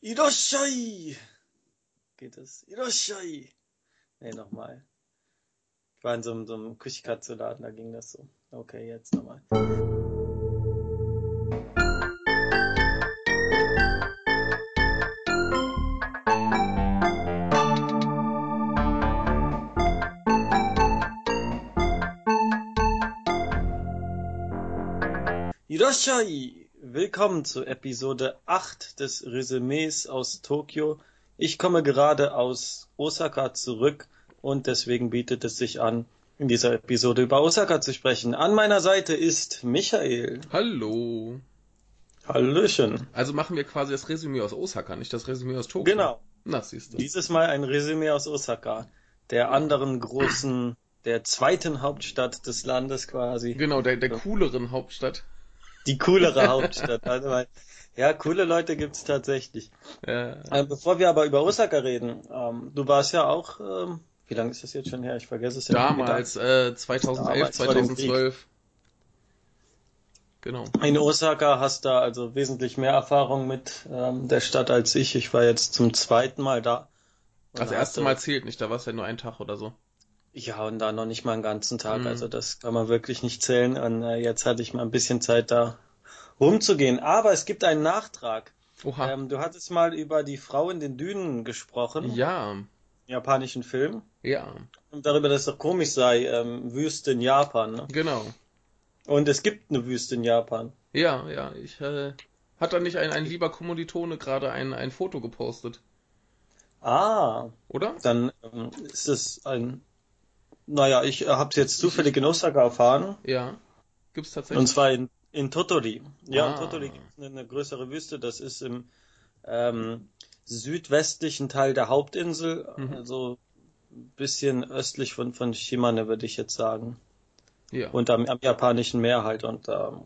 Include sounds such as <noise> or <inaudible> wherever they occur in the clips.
Iroshai! Geht es? Iroshai! Nee, nochmal. Ich war in so einem, so einem Kushikatsu-Laden, da ging das so. Okay, jetzt nochmal. Iroshai! Willkommen zu Episode 8 des Resümees aus Tokio. Ich komme gerade aus Osaka zurück und deswegen bietet es sich an, in dieser Episode über Osaka zu sprechen. An meiner Seite ist Michael. Hallo. Hallöchen. Also machen wir quasi das Resümee aus Osaka, nicht das Resümee aus Tokio. Genau. Na, siehst du. Dieses Mal ein Resümee aus Osaka, der anderen großen, der zweiten Hauptstadt des Landes quasi. Genau, der, der cooleren Hauptstadt. Die coolere Hauptstadt. Also, weil, ja, coole Leute gibt's tatsächlich. Äh, Äh, bevor wir aber über Osaka reden, ähm, du warst ja auch, ähm, wie lange ist das jetzt schon her? Ich vergesse es ja. damals, äh, 2011, Damals, vor dem 2012. Genau. In Osaka hast du also wesentlich mehr Erfahrung mit ähm, der Stadt als ich. Ich war jetzt zum zweiten Mal da. Und Das erste Mal zählt nicht, da war es ja nur ein Tag oder so. Ja, und da noch nicht mal einen ganzen Tag. Mhm. Also das kann man wirklich nicht zählen. Und äh, jetzt hatte ich mal ein bisschen Zeit da rumzugehen. Aber es gibt einen Nachtrag. Oha. Ähm, du hattest mal über die Frau in den Dünen gesprochen, ja, im japanischen Film. ja, Und darüber, dass es doch komisch sei, ähm, Wüste in Japan. Ne? genau. Und es gibt eine Wüste in Japan. Ja, ja, ich, äh, hat da nicht ein, ein lieber Kommilitone gerade ein, ein Foto gepostet, Ah, oder? dann ähm, ist es ein. Naja, ich äh, habe es jetzt zufällig in Osaka erfahren. Ja. Gibt's tatsächlich? Und zwar in, in Totori. Ja, Ah. in Totori gibt es eine, eine größere Wüste. Das ist im ähm, südwestlichen Teil der Hauptinsel, Mhm. also ein bisschen östlich von, von Shimane, würde ich jetzt sagen. ja. Und am, am japanischen Meer halt. Und ähm,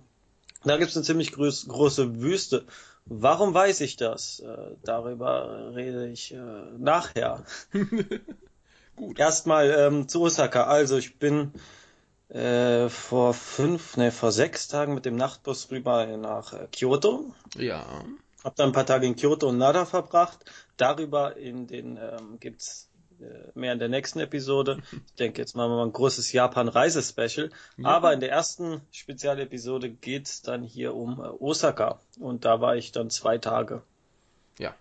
da gibt es eine ziemlich groß, große Wüste. Warum weiß ich das? Äh, darüber rede ich äh, nachher. <laughs> Gut. Erstmal ähm, zu Osaka. Also ich bin äh, vor fünf, ne, vor sechs Tagen mit dem Nachtbus rüber nach äh, Kyoto. Ja. Hab dann ein paar Tage in Kyoto und Nara verbracht. Darüber in den ähm, gibt's äh, mehr in der nächsten Episode. Ich denke, jetzt machen wir mal ein großes Japan-Reise-Special. Ja. Aber in der ersten Spezialepisode geht's dann hier um äh, Osaka. Und da war ich dann zwei Tage. Ja.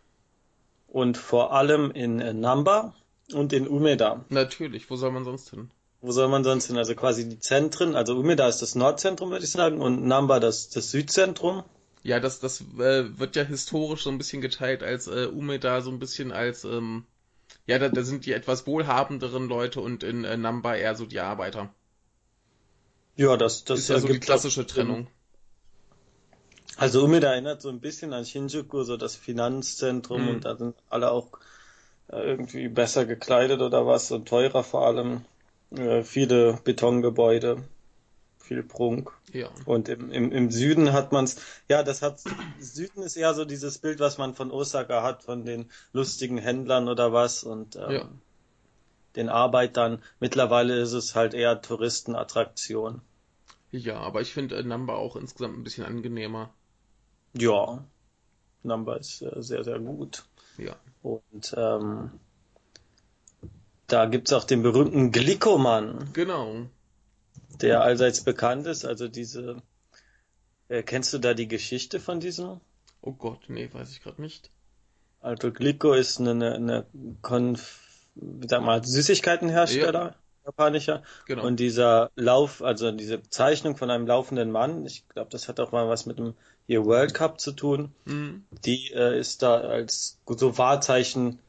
Und vor allem in äh, Namba und in Umeda. Natürlich, wo soll man sonst hin? Wo soll man sonst hin? Also quasi die Zentren. Also Umeda ist das Nordzentrum, würde ich sagen, und Namba das, das Südzentrum. Ja, das, das äh, wird ja historisch so ein bisschen geteilt als äh, Umeda so ein bisschen als, ähm, ja, da, da sind die etwas wohlhabenderen Leute und in äh, Namba eher so die Arbeiter. Ja, das, das ist ja so die klassische. Trennung. Also Umeda erinnert so ein bisschen an Shinjuku, so das Finanzzentrum Mhm. und da sind alle auch irgendwie besser gekleidet oder was und teurer vor allem. Äh, viele Betongebäude, viel Prunk. Ja. Und im, im, im Süden hat man's, ja, das hat, Süden ist eher so dieses Bild, was man von Osaka hat, von den lustigen Händlern oder was und ähm, Ja. den Arbeitern. Mittlerweile ist es halt eher Touristenattraktion. Ja, aber ich finde äh, Namba auch insgesamt ein bisschen angenehmer. Ja, Number ist äh, sehr, sehr gut. Ja. Und ähm, da gibt's auch den berühmten Glikoman, Genau. der allseits bekannt ist. Also diese, äh, kennst du da die Geschichte von diesem? Oh Gott, nee, weiß ich gerade nicht. Also Glico ist eine, eine, eine Konf sag mal, Süßigkeitenhersteller, japanischer. Genau. Und dieser Lauf, also diese Zeichnung von einem laufenden Mann, ich glaube, das hat auch mal was mit dem hier World Cup zu tun. Mhm. Die äh, ist da als so Wahrzeichen,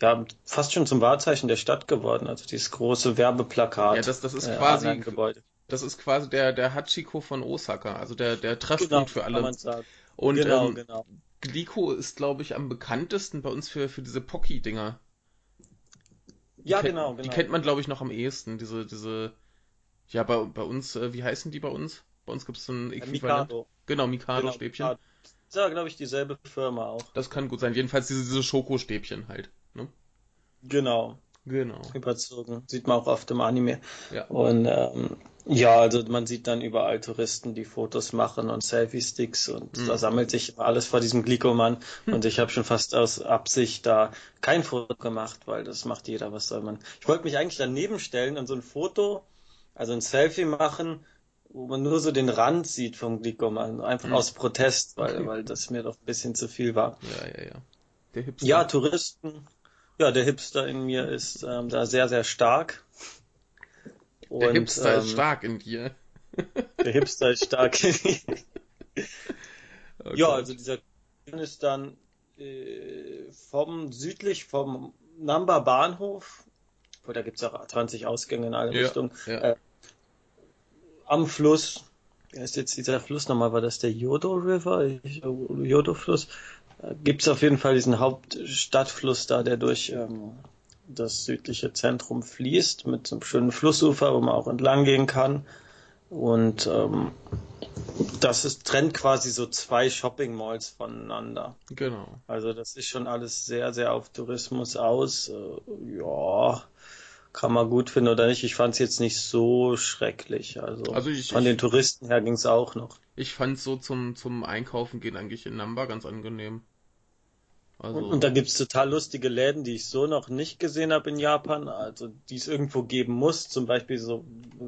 ja, fast schon zum Wahrzeichen der Stadt geworden. Also dieses große Werbeplakat. Ja, das, das ist äh, quasi, Gebäude. das ist quasi der, der Hachiko von Osaka, also der, der Treffpunkt Genau, für alle. Und genau, ähm, genau. Glico ist, glaube ich, am bekanntesten bei uns für, für diese Pocky-Dinger. Ja, kennt- genau, Die genau. kennt man, glaube ich, noch am ehesten. Diese, diese, ja, bei, bei uns, äh, wie heißen die bei uns? Bei uns gibt es so ein Äh, Äquivalent. Mikado. Genau, Genau, Mikado-Stäbchen. Mikado. Ist ja, glaube ich, dieselbe Firma auch. Das kann gut sein. Jedenfalls diese, diese Schokostäbchen halt. Ne? Genau. Genau. überzogen. Sieht man auch oft im Anime. Ja. Und ähm, ja, also man sieht dann überall Touristen, die Fotos machen und Selfie-Sticks und Mhm. da sammelt sich alles vor diesem Glikoman und ich habe schon fast aus Absicht da kein Foto gemacht, weil das macht jeder, was soll man. Ich wollte mich eigentlich daneben stellen und so ein Foto, also ein Selfie machen, wo man nur so den Rand sieht vom Glikoman, einfach Mhm. aus Protest, weil, Okay. weil das mir doch ein bisschen zu viel war. Ja, ja, ja. Ja, Touristen. Ja, der Hipster in mir ist ähm, da sehr, sehr stark. der Und, Hipster ist ähm, stark in dir. <laughs> Der Hipster ist stark. Oh ja, also dieser ist dann äh, vom südlich vom Namba Bahnhof, wo da gibt's auch 20 Ausgänge in alle Ja, Richtungen, ja. äh, am Fluss. Wie heißt jetzt dieser Fluss nochmal? War das der Yodo River? Ich- Yodo Fluss? Äh, Gibt's auf jeden Fall diesen Hauptstadtfluss da, der durch ähm, das südliche Zentrum fließt, mit so einem schönen Flussufer, wo man auch entlang gehen kann. Und ähm, das ist, trennt quasi so zwei Shopping Malls voneinander. Genau. Also das ist schon alles sehr, sehr auf Tourismus aus. Äh, ja, kann man gut finden oder nicht. Ich fand es jetzt nicht so schrecklich. Also, Also ich- von den Touristen her ging's auch noch. Ich fand so zum, zum Einkaufen gehen eigentlich in Namba ganz angenehm. Also, Und, und da gibt's total lustige Läden, die ich so noch nicht gesehen habe in Japan, also die es irgendwo geben muss, zum Beispiel so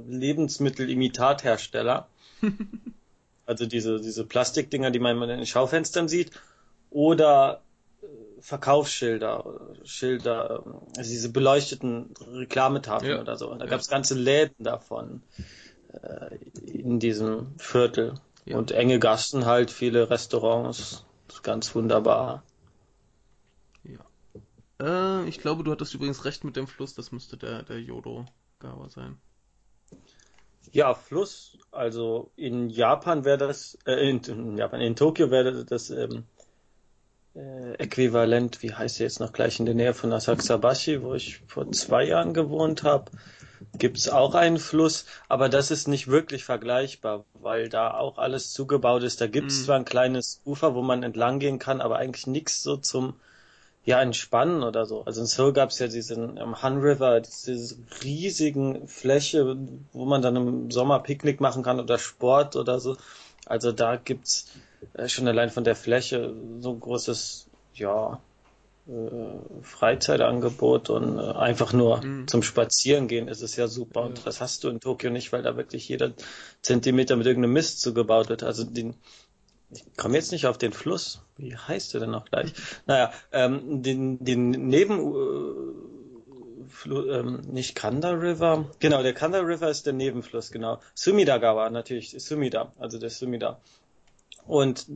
Lebensmittelimitathersteller. <laughs> also diese, diese Plastikdinger, die man in den Schaufenstern sieht, oder äh, Verkaufsschilder, Schilder, ähm, also diese beleuchteten Reklametafeln Ja. oder so. Und da Ja. gab's ganze Läden davon äh, in diesem Viertel. Ja. Und enge Gassen halt, viele Restaurants. Ganz wunderbar. Äh, ich glaube, du hattest übrigens recht mit dem Fluss, das müsste der, der Yodo-Gawa sein. Ja, Fluss, also in Japan wäre das, äh, in, in Japan, in Tokio wäre das ähm, äh, äquivalent, wie heißt der jetzt noch gleich in der Nähe von Asakusabashi, wo ich vor zwei Jahren gewohnt habe, gibt's auch einen Fluss, aber das ist nicht wirklich vergleichbar, weil da auch alles zugebaut ist. Da gibt's Mhm. zwar ein kleines Ufer, wo man entlang gehen kann, aber eigentlich nichts so zum ja, entspannen oder so. Also in Seoul gab's ja diesen am Han River, diese riesigen Fläche, wo man dann im Sommer Picknick machen kann oder Sport oder so. Also da gibt's äh, schon allein von der Fläche so ein großes, ja, äh, Freizeitangebot und äh, einfach nur Mhm. zum Spazieren gehen ist es ja super. Ja. Und das hast du in Tokio nicht, weil da wirklich jeder Zentimeter mit irgendeinem Mist zugebaut wird. Also den, ich komme jetzt nicht auf den Fluss. Wie heißt der denn noch gleich? Naja, ähm, den, den Neben, äh, Flu, ähm, nicht Kanda River. Genau, der Kanda River ist der Nebenfluss, genau. Sumidagawa, natürlich, Sumida, also der Sumida. Und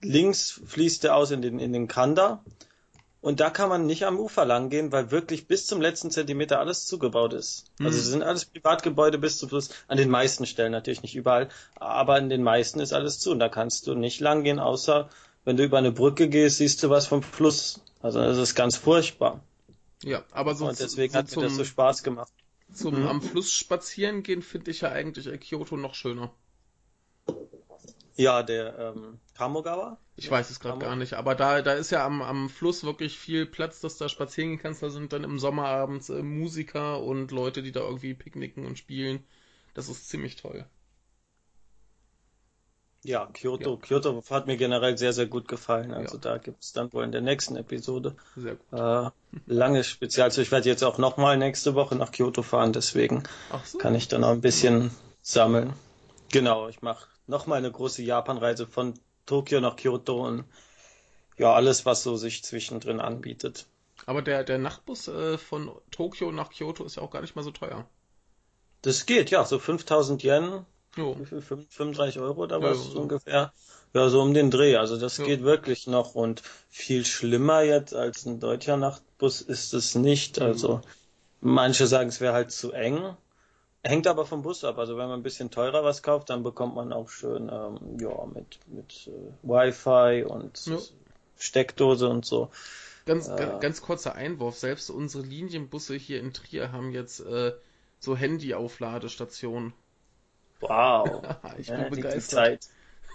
links fließt der aus in den, in den Kanda. Und da kann man nicht am Ufer lang gehen, weil wirklich bis zum letzten Zentimeter alles zugebaut ist. Also Hm. es sind alles Privatgebäude bis zum Fluss. An den meisten Stellen natürlich nicht überall, aber an den meisten ist alles zu. Und da kannst du nicht lang gehen, außer wenn du über eine Brücke gehst, siehst du was vom Fluss. Also das ist ganz furchtbar. Ja, aber so, Und deswegen so hat mir das so Spaß gemacht. zum Mhm. am Fluss spazieren gehen finde ich ja eigentlich Kyoto noch schöner. Ja, der ähm, Kamogawa. Ich weiß es gerade gar nicht, aber da, da ist ja am, am Fluss wirklich viel Platz, dass da spazieren gehen kannst. Da sind dann im Sommer abends äh, Musiker und Leute, die da irgendwie picknicken und spielen. Das ist ziemlich toll. Ja, Kyoto. Kyoto hat mir generell sehr, sehr gut gefallen. Also Ja. da gibt's dann wohl in der nächsten Episode Sehr gut. äh, langes Spezial. Also ich werde jetzt auch nochmal nächste Woche nach Kyoto fahren, deswegen so. kann ich dann auch ein bisschen sammeln. Genau, ich mache nochmal eine große Japanreise von Tokio nach Kyoto und ja, alles, was so sich zwischendrin anbietet. Aber der, der Nachtbus äh, von Tokio nach Kyoto ist ja auch gar nicht mal so teuer. Das geht, ja, so 5000 Yen, Jo. wie viel, 35 Euro oder was so. ungefähr. Ja, so um den Dreh. Also das Ja. geht wirklich noch und viel schlimmer jetzt als ein deutscher Nachtbus ist es nicht. Mhm. Also manche sagen, es wäre halt zu eng. Hängt aber vom Bus ab. Also wenn man ein bisschen teurer was kauft, dann bekommt man auch schön, ähm, ja, mit, mit äh, Wi-Fi und Ja. Steckdose und so. Ganz, Äh. ga- ganz kurzer Einwurf. Selbst unsere Linienbusse hier in Trier haben jetzt äh, so Handy-Aufladestationen. Wow. <laughs> ich Ja, bin die begeistert. Zeit.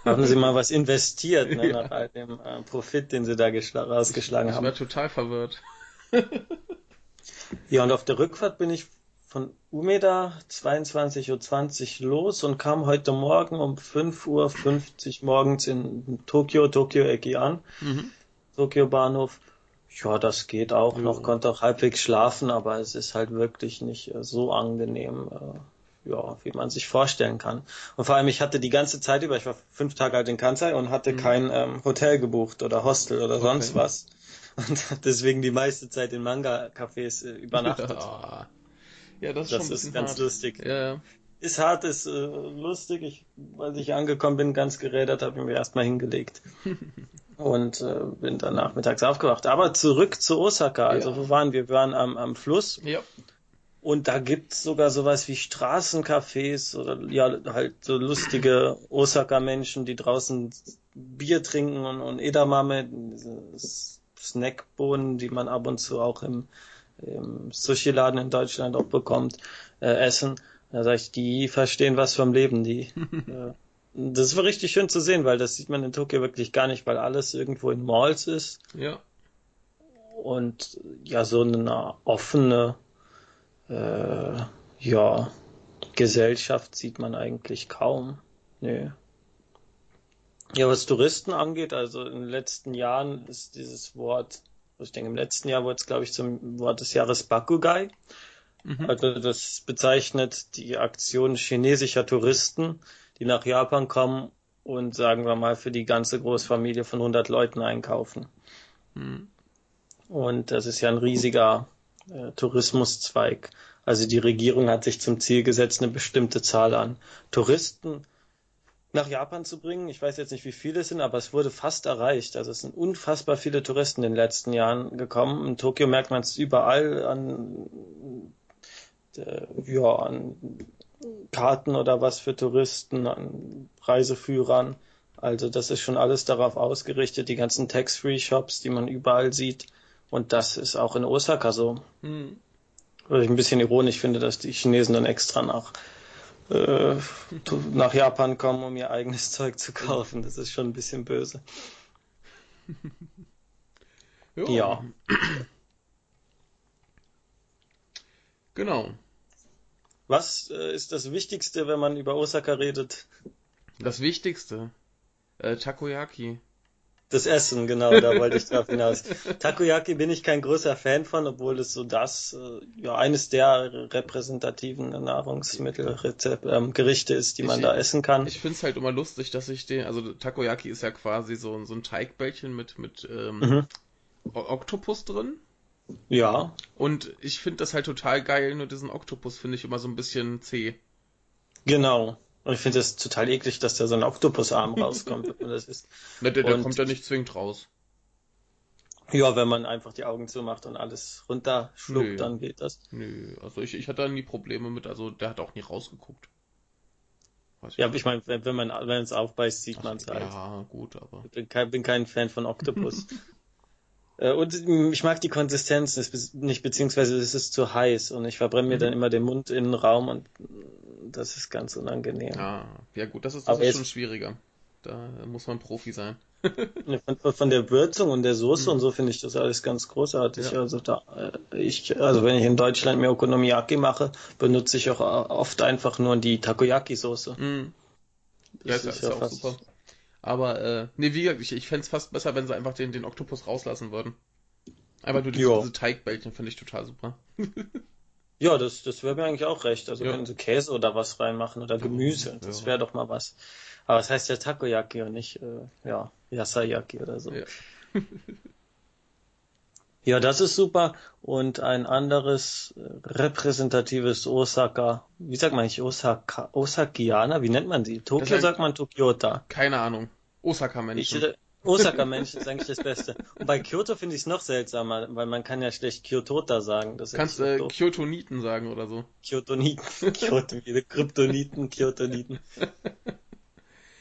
Haben Sie mal was investiert, ne, <laughs> Ja. nach all dem äh, Profit, den Sie da geschla- rausgeschlagen Ich haben. war total verwirrt. Ja, und auf der Rückfahrt bin ich von Umeda 22.20 Uhr los und kam heute Morgen um 5.50 Uhr morgens in Tokio, Tokio Eki an, mhm. Tokio Bahnhof. Ja, das geht auch ja. noch, konnte auch halbwegs schlafen, aber es ist halt wirklich nicht äh, so angenehm, äh, ja, wie man sich vorstellen kann. Und vor allem, ich hatte die ganze Zeit über, ich war fünf Tage alt in Kansai und hatte mhm. kein ähm, Hotel gebucht oder Hostel oder okay. sonst was. Und <laughs> deswegen die meiste Zeit in Manga-Cafés äh, übernachtet. Ja, <laughs> das ist, das ist ganz hart. lustig. Ja, ja. Ist hart, ist äh, lustig. Ich, als ich angekommen bin, ganz gerädert, habe ich mir erstmal hingelegt. <laughs> und äh, bin dann nachmittags aufgewacht. Aber zurück zu Osaka. Also ja. wo waren wir? Wir waren am, am Fluss. Ja. Und da gibt's sogar sowas wie Straßencafés oder ja halt so lustige Osaka-Menschen, die draußen Bier trinken und, und Edamame, Snackbohnen, die man ab und zu auch im, im Sushi-Laden in Deutschland auch bekommt, äh, essen. Da sag ich, die verstehen was vom Leben, die. <laughs> äh, das war richtig schön zu sehen, weil das sieht man in Tokio wirklich gar nicht, weil alles irgendwo in Malls ist. Ja. Und ja, so eine offene äh, ja, Gesellschaft sieht man eigentlich kaum. Nö. Ja, was Touristen angeht, also in den letzten Jahren ist dieses Wort, ich denke im letzten Jahr wurde es, glaube ich, zum Wort des Jahres Bakugai. Mhm. Also das bezeichnet die Aktion chinesischer Touristen, die nach Japan kommen und sagen wir mal für die ganze Großfamilie von 100 Leuten einkaufen. Mhm. Und das ist ja ein riesiger äh, Tourismuszweig. Also die Regierung hat sich zum Ziel gesetzt, eine bestimmte Zahl an Touristen nach Japan zu bringen. Ich weiß jetzt nicht, wie viele es sind, aber es wurde fast erreicht. Also es sind unfassbar viele Touristen in den letzten Jahren gekommen. In Tokio merkt man es überall an, äh, ja, an Karten oder was für Touristen, an Reiseführern. Also das ist schon alles darauf ausgerichtet, die ganzen Tax-Free-Shops, die man überall sieht. Und das ist auch in Osaka so. Hm. Was ich ein bisschen ironisch finde, dass die Chinesen dann extra nach äh, <laughs> nach Japan kommen, um ihr eigenes <laughs> Zeug zu kaufen. Das ist schon ein bisschen böse. <laughs> ja. <clears throat> Genau. Was äh, ist das Wichtigste, wenn man über Osaka redet? Das Wichtigste? Äh, Takoyaki. Das Essen, genau, da wollte ich drauf hinaus. <laughs> Takoyaki bin ich kein großer Fan von, obwohl es so das, äh, ja, eines der repräsentativen Nahrungsmittelgerichte ähm, Gerichte ist, die man ich, da essen kann. Ich finde es halt immer lustig, dass ich den, also Takoyaki ist ja quasi so, so ein Teigbällchen mit, mit ähm, mhm. Oktopus drin. Ja. Und ich finde das halt total geil, nur diesen Oktopus finde ich immer so ein bisschen zäh. Genau. Und ich finde es total eklig, dass da so ein Oktopusarm <laughs> rauskommt. das ist. Na, der, der und, kommt ja nicht zwingend raus. Ja, wenn man einfach die Augen zumacht und alles runterschluckt, Nö. dann geht das. Nö, also ich, ich hatte da nie Probleme mit, also der hat auch nie rausgeguckt. Weiß ja, aber ich meine, wenn, wenn man wenn es aufbeißt, sieht man es halt. Ja, gut, aber. Ich bin kein, bin kein Fan von Oktopus. <laughs> Äh, und ich mag die Konsistenz nicht, beziehungsweise es ist zu heiß und ich verbrenne mir mhm. dann immer den Mund in den Raum und das ist ganz unangenehm. Ah, ja gut, das ist, das ist schon schwieriger. Da muss man Profi sein. <laughs> von, von, der Würzung und der Soße mhm. und so finde ich das alles ganz großartig. Ja. Also da, äh, ich, also wenn ich in Deutschland mir Okonomiyaki mache, benutze ich auch oft einfach nur die Takoyaki-Soße. Mhm. Ja, ist, ist ja, auch super. Aber, äh, nee, wie gesagt, ich, ich fände es fast besser, wenn sie einfach den, den Oktopus rauslassen würden. Einfach nur diese, diese Teigbällchen finde ich total super. <laughs> Ja, das, das wäre mir eigentlich auch recht. Also ja. wenn sie Käse oder was reinmachen oder Gemüse, das wäre doch mal was. Aber es das heißt ja Takoyaki und nicht, äh, ja, Yasayaki oder so. Ja. <laughs> ja, das ist super. Und ein anderes äh, repräsentatives Osaka, wie sagt man nicht Osaka, Osakianer, wie nennt man sie? Tokio sagt man Tokyota. Keine Ahnung. Osaka-Menschen. Osaka-Menschen ist eigentlich das Beste. Und bei Kyoto finde ich es noch seltsamer, weil man kann ja schlecht Kyotota sagen. Das Kannst äh, Kyotoniten sagen oder so. Kyotoniten, <laughs> Kyoto, Kryptoniten, Kyotoniten.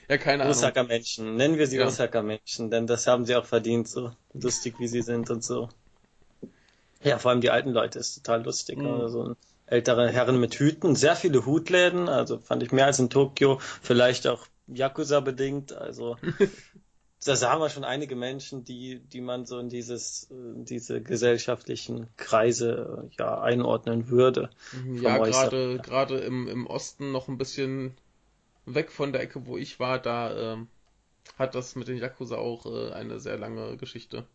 ja, keine Ahnung. Osaka-Menschen, nennen wir sie ja. Osaka-Menschen, denn das haben sie auch verdient, so lustig wie sie sind und so. Ja, vor allem die alten Leute ist total lustig. Mhm. Also ältere Herren mit Hüten, sehr viele Hutläden, also fand ich mehr als in Tokio, vielleicht auch Yakuza bedingt, also <laughs> da sahen wir schon einige Menschen, die, die man so in dieses, diese gesellschaftlichen Kreise ja einordnen würde. Mhm, ja, gerade gerade im, im Osten noch ein bisschen weg von der Ecke, wo ich war, da ähm, hat das mit den Yakuza auch äh, eine sehr lange Geschichte.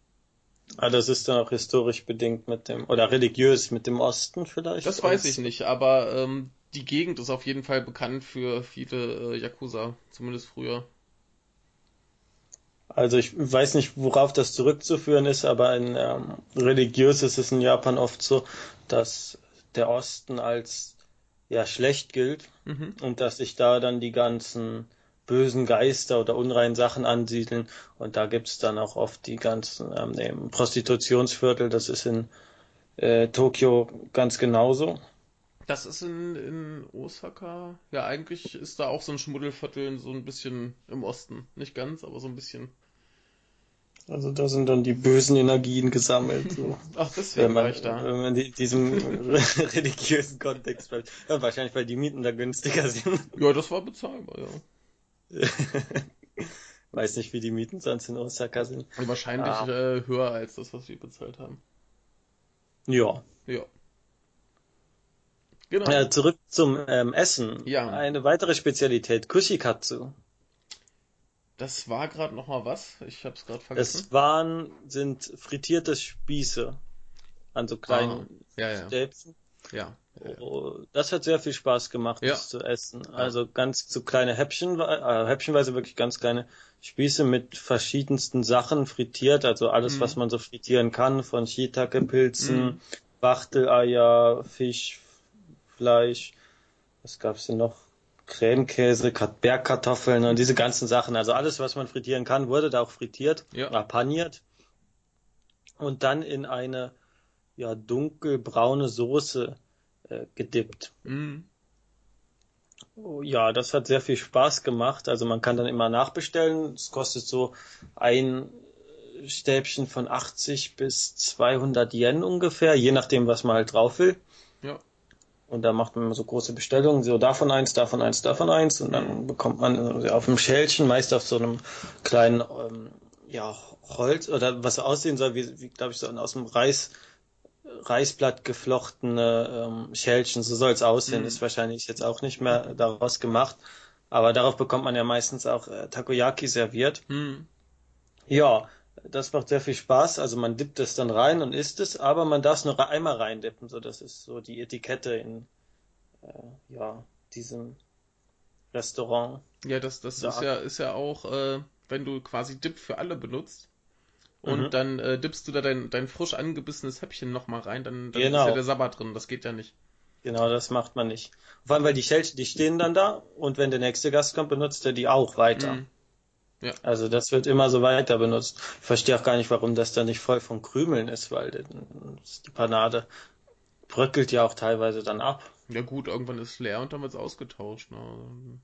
Ah, das ist dann auch historisch bedingt mit dem, oder religiös mit dem Osten vielleicht? Das weiß ich nicht, aber ähm, die Gegend ist auf jeden Fall bekannt für viele äh, Yakuza, zumindest früher. Also ich weiß nicht, worauf das zurückzuführen ist, aber in ähm, religiös ist es in Japan oft so, dass der Osten als ja schlecht gilt mhm. und dass sich da dann die ganzen bösen Geister oder unreinen Sachen ansiedeln und da gibt's dann auch oft die ganzen ähm, Prostitutionsviertel, das ist in äh, Tokio ganz genauso. Das ist in, in Osaka. Ja, eigentlich ist da auch so ein Schmuddelviertel so ein bisschen im Osten. Nicht ganz, aber so ein bisschen. Also da sind dann die bösen Energien gesammelt. So. <laughs> Ach, deswegen wenn man, war ich da. Wenn man in diesem <laughs> religiösen Kontext bleibt. Ja, wahrscheinlich, weil die Mieten da günstiger sind. <laughs> Ja, das war bezahlbar, ja. Weiß nicht, wie die Mieten sonst in Osaka sind. Wahrscheinlich ah. äh, höher als das, was wir bezahlt haben. Ja. Ja. Genau. Äh, zurück zum ähm, Essen. Ja. Eine weitere Spezialität, Kushikatsu. Das war gerade noch mal was? Ich habe es gerade vergessen. Es waren sind frittierte Spieße an so kleinen ah, ja, ja. Stäbchen. Ja. Oh, das hat sehr viel Spaß gemacht, ja. das zu essen. Also ganz so kleine Häppchen, äh, häppchenweise wirklich ganz kleine Spieße mit verschiedensten Sachen frittiert, also alles, mhm. was man so frittieren kann, von Shiitake-Pilzen, mhm. Wachteleier, Fisch, Fleisch, was gab's denn noch? Cremekäse, Bergkartoffeln und diese ganzen Sachen. Also alles, was man frittieren kann, wurde da auch frittiert, ja. paniert und dann in eine ja dunkelbraune Soße äh, gedippt. Mhm. Oh, ja, das hat sehr viel Spaß gemacht. Also man kann dann immer nachbestellen. Es kostet so ein Stäbchen von 80 bis 200 Yen ungefähr, je nachdem, was man halt drauf will. Und da macht man so große Bestellungen, so davon eins, davon eins, davon eins. Und dann bekommt man auf einem Schälchen, meist auf so einem kleinen ähm, ja, Holz oder was aussehen soll, wie, wie glaube ich, so aus dem Reis, Reisblatt geflochtene ähm, Schälchen. So soll es aussehen. Mhm. Ist wahrscheinlich jetzt auch nicht mehr daraus gemacht. Aber darauf bekommt man ja meistens auch äh, Takoyaki serviert. Mhm. Ja, das macht sehr viel Spaß. Also man dippt es dann rein und isst es, aber man darf es nur einmal reindippen. So, das ist so die Etikette in äh, ja diesem Restaurant. Ja, das, das ist ja ist ja auch, äh, wenn du quasi Dip für alle benutzt und mhm. dann äh, dippst du da dein, dein frisch angebissenes Häppchen nochmal rein, dann, dann genau. ist ja der Sabbat drin. Das geht ja nicht. Genau, das macht man nicht. Vor allem, weil die Schälchen, die stehen dann da und wenn der nächste Gast kommt, benutzt er die auch weiter. Mhm. Ja. Also das wird immer so weiter benutzt. Ich verstehe auch gar nicht, warum das da nicht voll von Krümeln ist, weil die Panade bröckelt ja auch teilweise dann ab. Ja gut, irgendwann ist es leer und dann wird es ausgetauscht. Ne?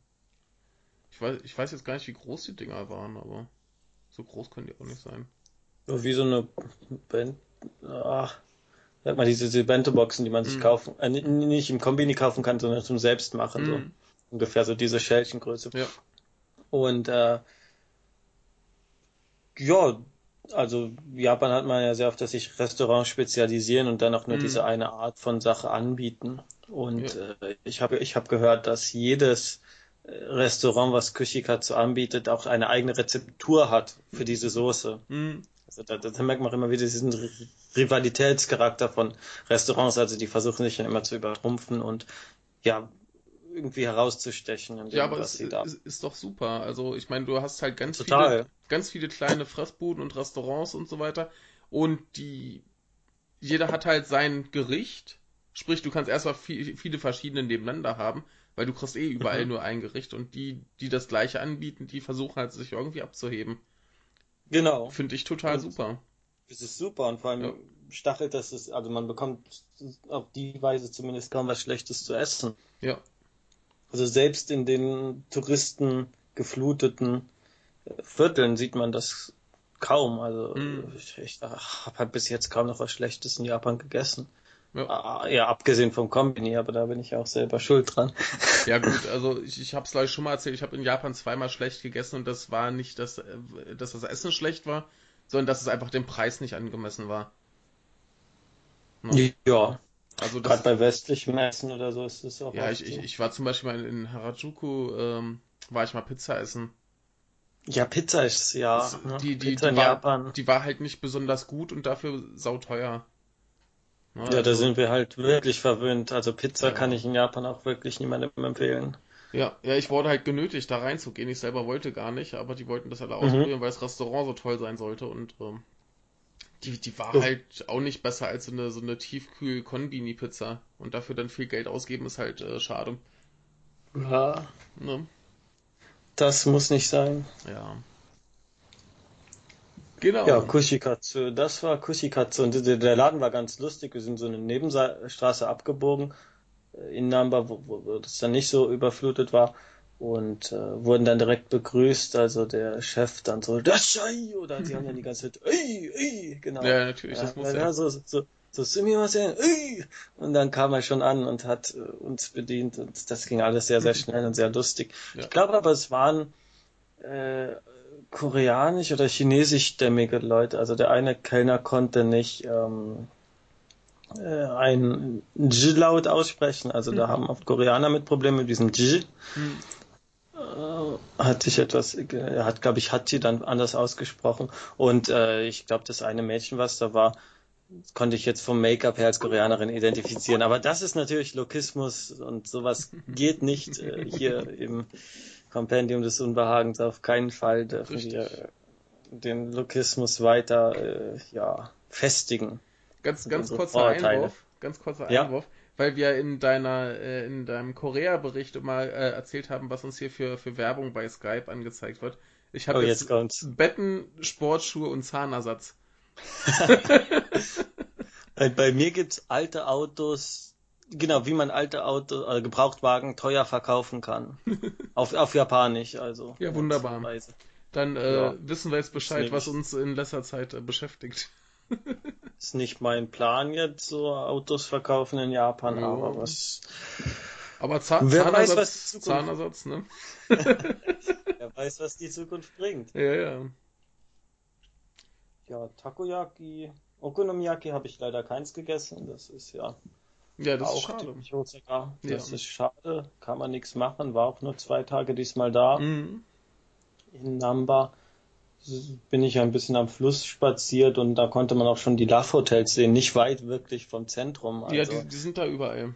Ich, weiß, ich weiß jetzt gar nicht, wie groß die Dinger waren, aber so groß können die auch nicht sein. Wie so eine ach, sag mal, diese, diese Bento-Boxen, die man sich mm. kaufen, äh, nicht im Kombini kaufen kann, sondern zum Selbstmachen. Mm. So. Mhm. Ungefähr so diese Schälchengröße. Ja. Und äh, ja, also Japan hat man ja sehr oft, dass sich Restaurants spezialisieren und dann auch nur mhm. diese eine Art von Sache anbieten. Und ja. äh, ich habe ich hab gehört, dass jedes äh, Restaurant, was Kushikatsu anbietet, auch eine eigene Rezeptur hat für diese Soße. Mhm. Also da, da merkt man immer wieder diesen Rivalitätscharakter von Restaurants. Also die versuchen sich dann immer zu übertrumpfen und ja, irgendwie herauszustechen. Dem, ja, aber es ist, ist, doch super. Also ich meine, du hast halt ganz Total. viele, ganz viele kleine Fressbuden und Restaurants und so weiter. Und die, jeder hat halt sein Gericht. Sprich, du kannst erstmal viel, viele verschiedene nebeneinander haben, weil du kriegst eh überall mhm. nur ein Gericht und die, die das gleiche anbieten, die versuchen halt sich irgendwie abzuheben. Genau. Finde ich total und super. Es ist super und vor allem ja. stachelt das ist, also man bekommt auf die Weise zumindest kaum was Schlechtes zu essen. Ja. Also selbst in den Touristen gefluteten äh, Vierteln sieht man das kaum. Also mm. ich, ich habe halt bis jetzt kaum noch was Schlechtes in Japan gegessen. Ja. Ah, ja, abgesehen vom Kombini, aber da bin ich auch selber schuld dran. Ja <laughs> gut, also ich, ich habe es gleich schon mal erzählt, ich habe in Japan zweimal schlecht gegessen und das war nicht, dass, äh, dass das Essen schlecht war, sondern dass es einfach dem Preis nicht angemessen war. Ne? Ja. Also gerade bei westlichem Essen oder so ist es auch. Ja, ich, ich, ich, war zum Beispiel mal in Harajuku, ähm, war ich mal Pizza essen. Ja, Pizza ist ja. Das, ne? die, die, die, war, die war halt nicht besonders gut und dafür sauteuer. Ja, also, da sind wir halt wirklich verwöhnt. Also Pizza ja. kann ich in Japan auch wirklich niemandem empfehlen. Ja, ja, ich wurde halt genötigt, da reinzugehen. Ich selber wollte gar nicht, aber die wollten das alle mhm. ausprobieren, mhm. weil das Restaurant so toll sein sollte und ähm, die, die war oh. halt auch nicht besser als so eine, so eine Tiefkühl-Konbini-Pizza. Und dafür dann viel Geld ausgeben ist halt äh, schade. Ja. Ne? Das muss nicht sein. Ja. Genau. Ja, Kushikatsu. Das war Kushikatsu. Und der Laden war ganz lustig. Wir sind so eine Nebenstraße abgebogen äh, in Namba, wo, wo das dann nicht so überflutet war und äh, wurden dann direkt begrüßt. Also der Chef dann so, das sei oder sie haben dann die ganze Zeit, ey, ey, genau. Ja, natürlich, das muss ja. ja. So, so, so sumimasen, ey! Und dann kam er schon an und hat äh, uns bedient und das ging alles sehr, sehr schnell und sehr lustig. Ja. Ich glaube aber, es waren äh, koreanisch oder chinesischstämmige Leute. Also der eine Kellner konnte nicht ähm, äh, ein J-Laut aussprechen. Also mhm. da haben oft Koreaner mit Problemen mit diesem J. Mhm. Äh, hat sich etwas, er hat, glaube ich, Hachi dann anders ausgesprochen. Und äh, ich glaube, das eine Mädchen, was da war, konnte ich jetzt vom Make-up her als Koreanerin identifizieren. Aber das ist natürlich Lokismus und sowas <laughs> geht nicht äh, hier im Kompendium des Unbehagens. Auf keinen Fall dürfen Richtig. wir den Lokismus weiter äh, ja, festigen. Ganz, ganz kurzer Einwurf. Ganz kurzer ja? Weil wir in deiner äh, in deinem Korea-Bericht mal äh, erzählt haben, was uns hier für, für Werbung bei Skype angezeigt wird. Ich habe oh, jetzt, jetzt Betten, Sportschuhe und Zahnersatz. bei, <laughs> <laughs> bei mir gibt's alte Autos, genau, wie man alte Autos, also Gebrauchtwagen teuer verkaufen kann. <laughs> auf, auf Japanisch, also. Ja, wunderbar. Dann äh, ja. wissen wir jetzt Bescheid, was uns in letzter Zeit äh, beschäftigt. Ist nicht mein Plan jetzt, so Autos verkaufen in Japan, ja. aber was. Aber Zahn Wer Zahnersatz, weiß, was die Zahnersatz, ne? <laughs> Wer weiß, was die Zukunft bringt. Ja, ja. Ja, Takoyaki, Okonomiyaki habe ich leider keins gegessen. Das ist ja. Ja, das ist schade. Osaka. Das ja. ist schade, kann man nichts machen. War auch nur zwei Tage diesmal da. Mhm. In Namba bin ich ein bisschen am Fluss spaziert und da konnte man auch schon die Love Hotels sehen, nicht weit wirklich vom Zentrum. Also, ja, die, die sind da überall.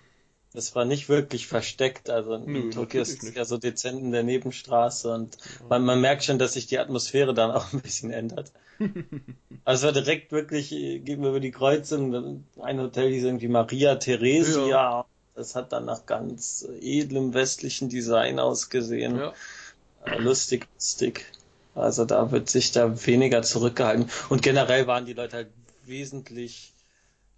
Das war nicht wirklich versteckt, also Nö, Tokio ist ja so dezent in der Nebenstraße und ja. man, man merkt schon, dass sich die Atmosphäre dann auch <laughs> ein bisschen ändert. <laughs> also es war direkt wirklich, gehen wir über die Kreuzung, ein Hotel hieß irgendwie Maria Theresia, ja. das hat dann nach ganz edlem westlichen Design ausgesehen. Ja. Äh, lustig, lustig. Also da wird sich da weniger zurückgehalten. Und generell waren die Leute halt wesentlich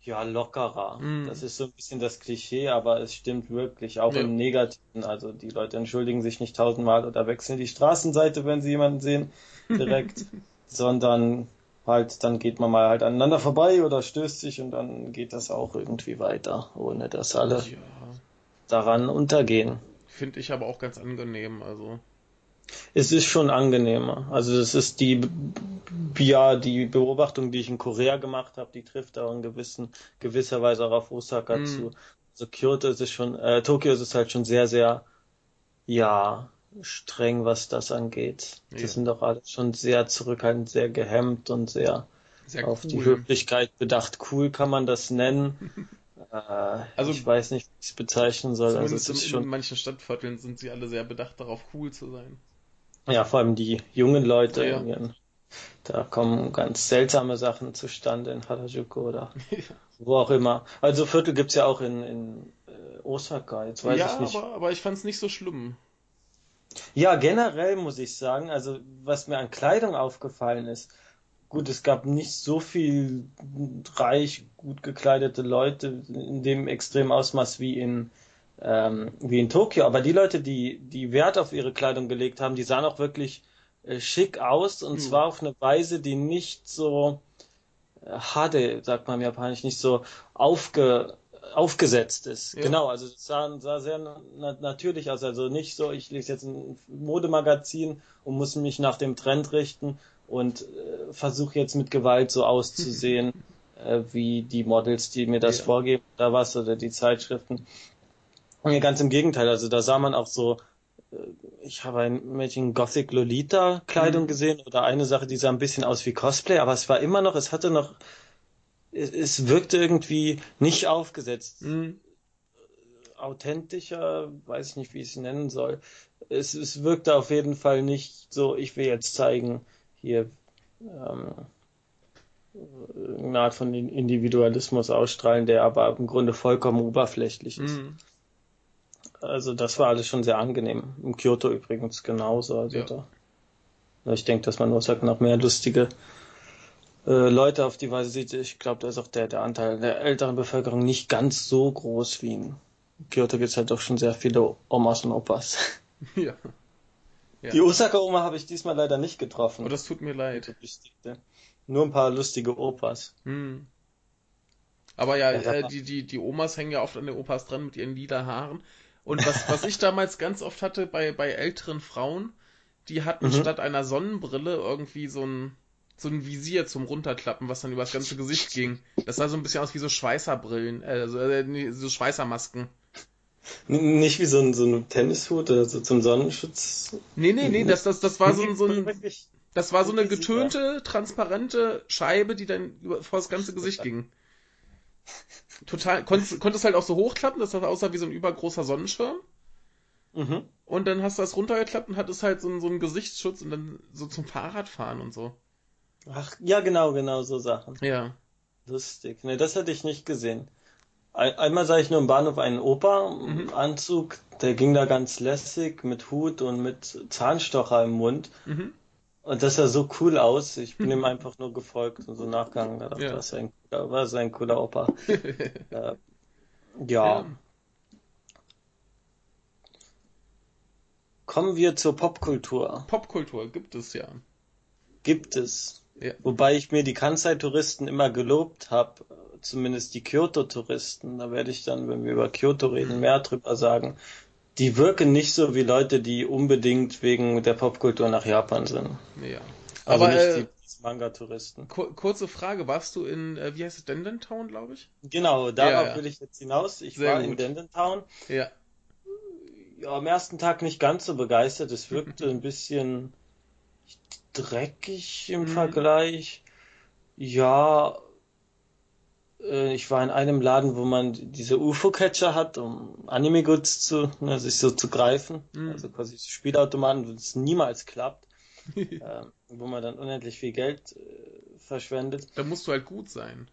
ja lockerer. Mm. Das ist so ein bisschen das Klischee, aber es stimmt wirklich, auch ja. im Negativen. Also die Leute entschuldigen sich nicht tausendmal oder wechseln die Straßenseite, wenn sie jemanden sehen, direkt, <laughs> sondern halt, dann geht man mal halt aneinander vorbei oder stößt sich und dann geht das auch irgendwie weiter, ohne dass alle ja. daran untergehen. Finde ich aber auch ganz angenehm, also. Es ist schon angenehmer. Also das ist die, ja, die Beobachtung, die ich in Korea gemacht habe, die trifft auch in gewissen, gewisser Weise auch auf Osaka mm. zu. Also Kyoto ist es schon, äh, Tokio ist es halt schon sehr, sehr, ja, streng, was das angeht. Ja. Die sind doch alle schon sehr zurückhaltend, sehr gehemmt und sehr, sehr auf cool. die Höflichkeit bedacht. Cool kann man das nennen. <laughs> äh, also ich weiß nicht, wie ich es bezeichnen soll. Also es ist in, schon in manchen Stadtvierteln sind sie alle sehr bedacht darauf, cool zu sein. Ja, vor allem die jungen Leute. Ja, ja. Da kommen ganz seltsame Sachen zustande in Harajuku oder <laughs> ja. wo auch immer. Also Viertel gibt's ja auch in, in äh, Osaka. Jetzt weiß ja, ich nicht. Aber, aber ich fand's nicht so schlimm. Ja, generell muss ich sagen, also was mir an Kleidung aufgefallen ist, gut, es gab nicht so viel reich, gut gekleidete Leute in dem extremen Ausmaß wie in ähm, wie in Tokio. Aber die Leute, die, die Wert auf ihre Kleidung gelegt haben, die sahen auch wirklich äh, schick aus und mhm. zwar auf eine Weise, die nicht so äh, hade, sagt man im Japanisch, nicht so aufge, aufgesetzt ist. Ja. Genau, also es sah, sah sehr na natürlich aus. Also nicht so, ich lese jetzt ein Modemagazin und muss mich nach dem Trend richten und äh, versuche jetzt mit Gewalt so auszusehen <laughs> äh, wie die Models, die mir das ja. vorgeben oder was oder die Zeitschriften. Und ganz im Gegenteil, also da sah man auch so, äh, ich habe ein Mädchen Gothic Lolita Kleidung mhm. gesehen oder eine Sache, die sah ein bisschen aus wie Cosplay, aber es war immer noch, es hatte noch es, es wirkte irgendwie nicht aufgesetzt. Mhm. Authentischer, weiß ich nicht, wie ich es nennen soll. Es, es wirkte auf jeden Fall nicht so, ich will jetzt zeigen, hier ähm, eine Art von Individualismus ausstrahlen, der aber im Grunde vollkommen oberflächlich ist. Mhm. Also das war alles schon sehr angenehm. Im Kyoto übrigens genauso. Also ja. da, ich denke, dass man sagt, noch mehr lustige äh, Leute auf die Weise sieht, ich glaube, da ist auch der, der Anteil der älteren Bevölkerung nicht ganz so groß wie in Kyoto gibt es halt doch schon sehr viele Omas und Opas. <laughs> Ja. ja. Die Osaka-Oma habe ich diesmal leider nicht getroffen. Oh, das tut mir leid. Nur ein paar lustige Opas. Hm. Aber ja, ja äh, die, die, die Omas hängen ja oft an den Opas dran mit ihren lila Haaren. Und was, was ich damals ganz oft hatte bei, bei älteren Frauen, die hatten mhm. statt einer Sonnenbrille irgendwie so ein, so ein Visier zum Runterklappen, was dann über das ganze Gesicht ging. Das sah so ein bisschen aus wie so Schweißerbrillen, äh, so, äh, so Schweißermasken. Nicht wie so ein, so ein Tennishut oder so zum Sonnenschutz. Nee, nee, nee, das, das, das war so ein, so ein das war so eine getönte, transparente Scheibe, die dann über, vor das ganze Gesicht ging. Total, konntest, konntest halt auch so hochklappen, dass das aussah wie so ein übergroßer Sonnenschirm. Mhm. Und dann hast du das runtergeklappt und hattest halt so, einen, so einen Gesichtsschutz und dann so zum Fahrradfahren und so. Ach, ja, genau, genau, so Sachen. Ja. Lustig. Ne, das hatte ich nicht gesehen. einmal sah ich nur im Bahnhof einen Opa-Anzug, mhm. der ging da ganz lässig mit Hut und mit Zahnstocher im Mund. Mhm. Und das sah so cool aus. Ich bin ihm einfach nur gefolgt und so nachgegangen. Da dachte, ja. das ein, war so ein cooler Opa. <laughs> äh, ja. ja. Kommen wir zur Popkultur. Popkultur gibt es ja. Gibt es. Ja. Wobei ich mir die Kansai-Touristen immer gelobt habe, zumindest die Kyoto-Touristen. Da werde ich dann, wenn wir über Kyoto reden, mehr drüber sagen. Die wirken nicht so wie Leute, die unbedingt wegen der Popkultur nach Japan sind. Ja. Also Aber, nicht äh, die Manga-Touristen. Kurze Frage, warst du in, äh, wie heißt es, Dendentown, glaube ich? Genau, darauf ja, ja. will ich jetzt hinaus. Ich Sehr war gut. in Dendentown. Ja. Ja, am ersten Tag nicht ganz so begeistert. Es wirkte ein bisschen dreckig im mhm. Vergleich. Ja, ich war in einem Laden, wo man diese UFO-Catcher hat, um Anime-Goods zu, ne, sich so zu greifen. Mhm. Also quasi Spielautomaten, wo es niemals klappt. <laughs> äh, wo man dann unendlich viel Geld äh, verschwendet. Da musst du halt gut sein.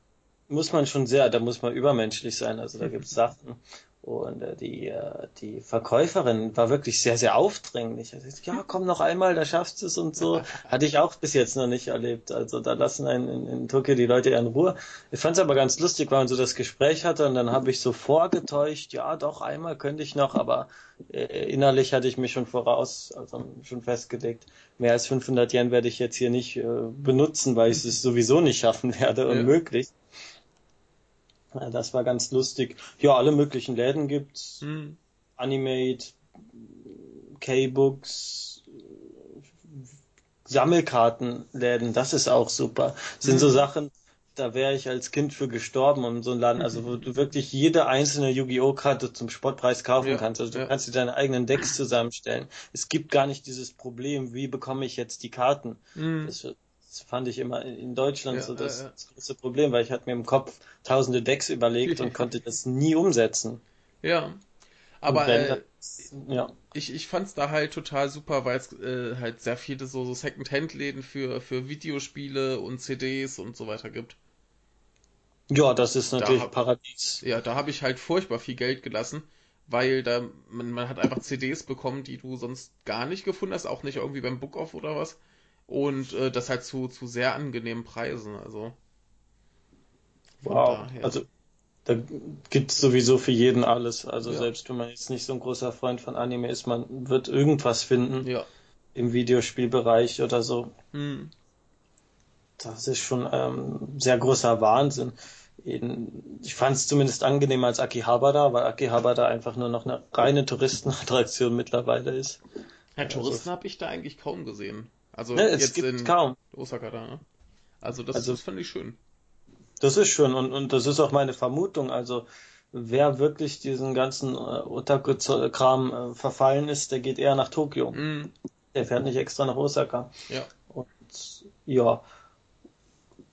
Muss man schon sehr, da muss man übermenschlich sein. Also da gibt es Sachen. Und äh, die, äh, die Verkäuferin war wirklich sehr, sehr aufdringlich. Also, ja, komm noch einmal, da schaffst du es und so. <laughs> Hatte ich auch bis jetzt noch nicht erlebt. Also da lassen einen in, in Tokio die Leute eher in Ruhe. Ich fand es aber ganz lustig, weil man so das Gespräch hatte und dann habe ich so vorgetäuscht, ja doch, einmal könnte ich noch, aber äh, innerlich hatte ich mich schon voraus, also schon festgelegt, mehr als 500 Yen werde ich jetzt hier nicht äh, benutzen, weil ich es sowieso nicht schaffen werde, unmöglich. Ja. Ja, das war ganz lustig. Ja, alle möglichen Läden gibt's. Hm. Animate, K-Books, Sammelkartenläden, das ist auch super. Das sind hm. so Sachen, da wäre ich als Kind für gestorben um so einen Laden, also wo du wirklich jede einzelne Yu-Gi-Oh! Karte zum Spottpreis kaufen ja, kannst. Also du ja. kannst dir deine eigenen Decks zusammenstellen. Es gibt gar nicht dieses Problem, wie bekomme ich jetzt die Karten. Mhm. Das, das fand ich immer in Deutschland ja, so das, äh, das, große Problem, weil ich hatte mir im Kopf tausende Decks überlegt und konnte das nie umsetzen. Ja. Aber äh, ja. ich, ich fand es da halt total super, weil es äh, halt sehr viele so, so Second-Hand-Läden für, für Videospiele und CDs und so weiter gibt. Ja, das ist natürlich da hab, Paradies. Ja, da habe ich halt furchtbar viel Geld gelassen, weil da man, man hat einfach CDs bekommen, die du sonst gar nicht gefunden hast, auch nicht irgendwie beim Book-Off oder was. Und äh, das halt zu, zu sehr angenehmen Preisen. Also. Wow. Daher. Also da gibt es sowieso für jeden alles. Also ja. selbst wenn man jetzt nicht so ein großer Freund von Anime ist, man wird irgendwas finden ja. im Videospielbereich oder so. Hm. Das ist schon ähm, sehr großer Wahnsinn. in, ich fand es zumindest angenehmer als Akihabara, weil Akihabara einfach nur noch eine reine Touristenattraktion mittlerweile ist. Ja, Touristen also, habe ich da eigentlich kaum gesehen. Also ne, jetzt in kaum. Osaka da, ne? Also das, also, das fand ich schön. Das ist schön und, und das ist auch meine Vermutung. Also wer wirklich diesen ganzen äh, Otaku-Kram äh, verfallen ist, der geht eher nach Tokio. Mm. Der fährt nicht extra nach Osaka. Ja. Und ja,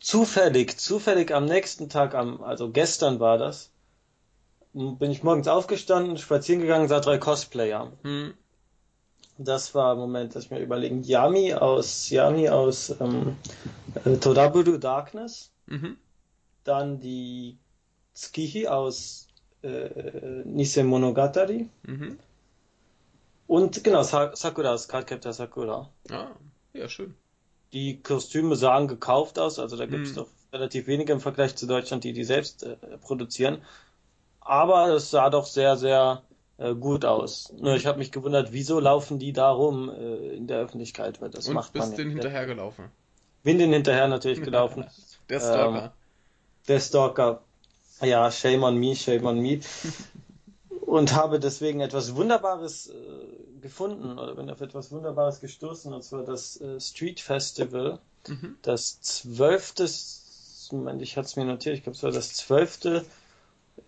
zufällig, zufällig am nächsten Tag, am, also gestern war das, bin ich morgens aufgestanden, spazieren gegangen, sah drei Cosplayer. Hm. Das war, Moment, lass ich mir überlegen, Yami aus, Yami aus ähm, äh, Todaburu Darkness. Mhm. Dann die Tsukihi aus äh, Nise Monogatari. Mhm. Und genau, Sakura aus Cardcaptor Sakura. Ah, ja, schön. Die Kostüme sahen gekauft aus, also da gibt es mhm. doch relativ wenige im Vergleich zu Deutschland, die die selbst äh, produzieren. Aber es sah doch sehr, sehr äh, gut aus. Nur ich habe mich gewundert, wieso laufen die da rum äh, in der Öffentlichkeit? Weil das Und macht bist man den hinterhergelaufen? Bin den hinterher natürlich gelaufen. <laughs> der Stalker. Ähm, der Stalker. Ja, shame on me, shame on me. <laughs> Und habe deswegen etwas Wunderbares äh, gefunden oder bin auf etwas Wunderbares gestoßen, und zwar das äh, Street Festival, mhm. das zwölfte, ich hatte es mir notiert, ich glaube, es war das zwölfte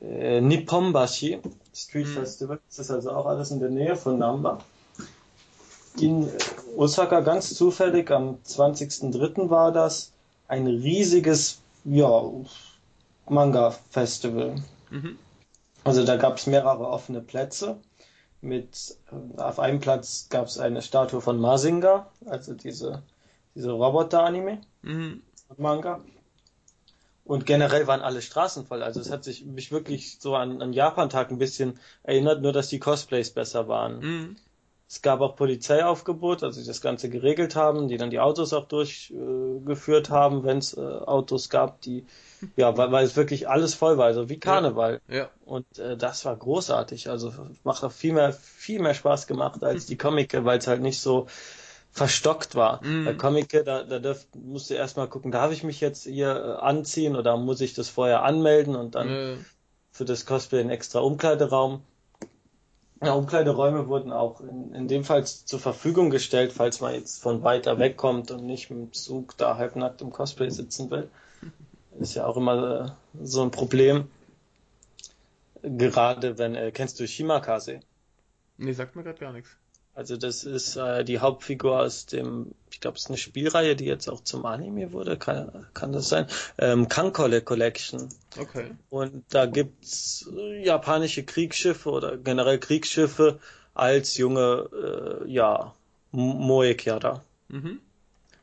äh, Nipponbashi Street mhm. Festival. Das ist also auch alles in der Nähe von Namba. In Osaka ganz zufällig am 20.03. war das ein riesiges ja, Manga-Festival. Mhm. Also da gab es mehrere offene Plätze mit äh, auf einem Platz gab es eine Statue von Mazinga, also diese, diese Roboter-Anime, mhm. Manga. Und generell waren alle Straßen voll. Also es hat sich mich wirklich so an, an Japan-Tag ein bisschen erinnert, nur dass die Cosplays besser waren. Mhm. Es gab auch Polizeiaufgebot, also die das Ganze geregelt haben, die dann die Autos auch durchgeführt äh, haben, wenn es äh, Autos gab, die, ja, weil, weil es wirklich alles voll war, also wie Karneval. Ja. ja. Und äh, das war großartig, also macht auch viel mehr, viel mehr Spaß gemacht als <laughs> die Comic, weil es halt nicht so verstockt war. Mhm. Bei Comic, da, da dürft, musst du erstmal gucken, darf ich mich jetzt hier äh, anziehen oder muss ich das vorher anmelden und dann mhm. für das Cosplay einen extra Umkleideraum. Ja, Umkleideräume wurden auch in, in dem Fall zur Verfügung gestellt, falls man jetzt von weiter weg kommt und nicht mit dem Zug da halbnackt im Cosplay sitzen will. Ist ja auch immer äh, so ein Problem. Gerade wenn, äh, kennst du Shimakase? Nee, sagt mir gerade gar nichts. Also das ist äh, die Hauptfigur aus dem, ich glaube, es ist eine Spielreihe, die jetzt auch zum Anime wurde, kann, kann das sein? Ähm, Kankole Collection. Okay. Und da gibt's äh, japanische Kriegsschiffe oder generell Kriegsschiffe als junge, äh, ja, Moekiara. Mhm.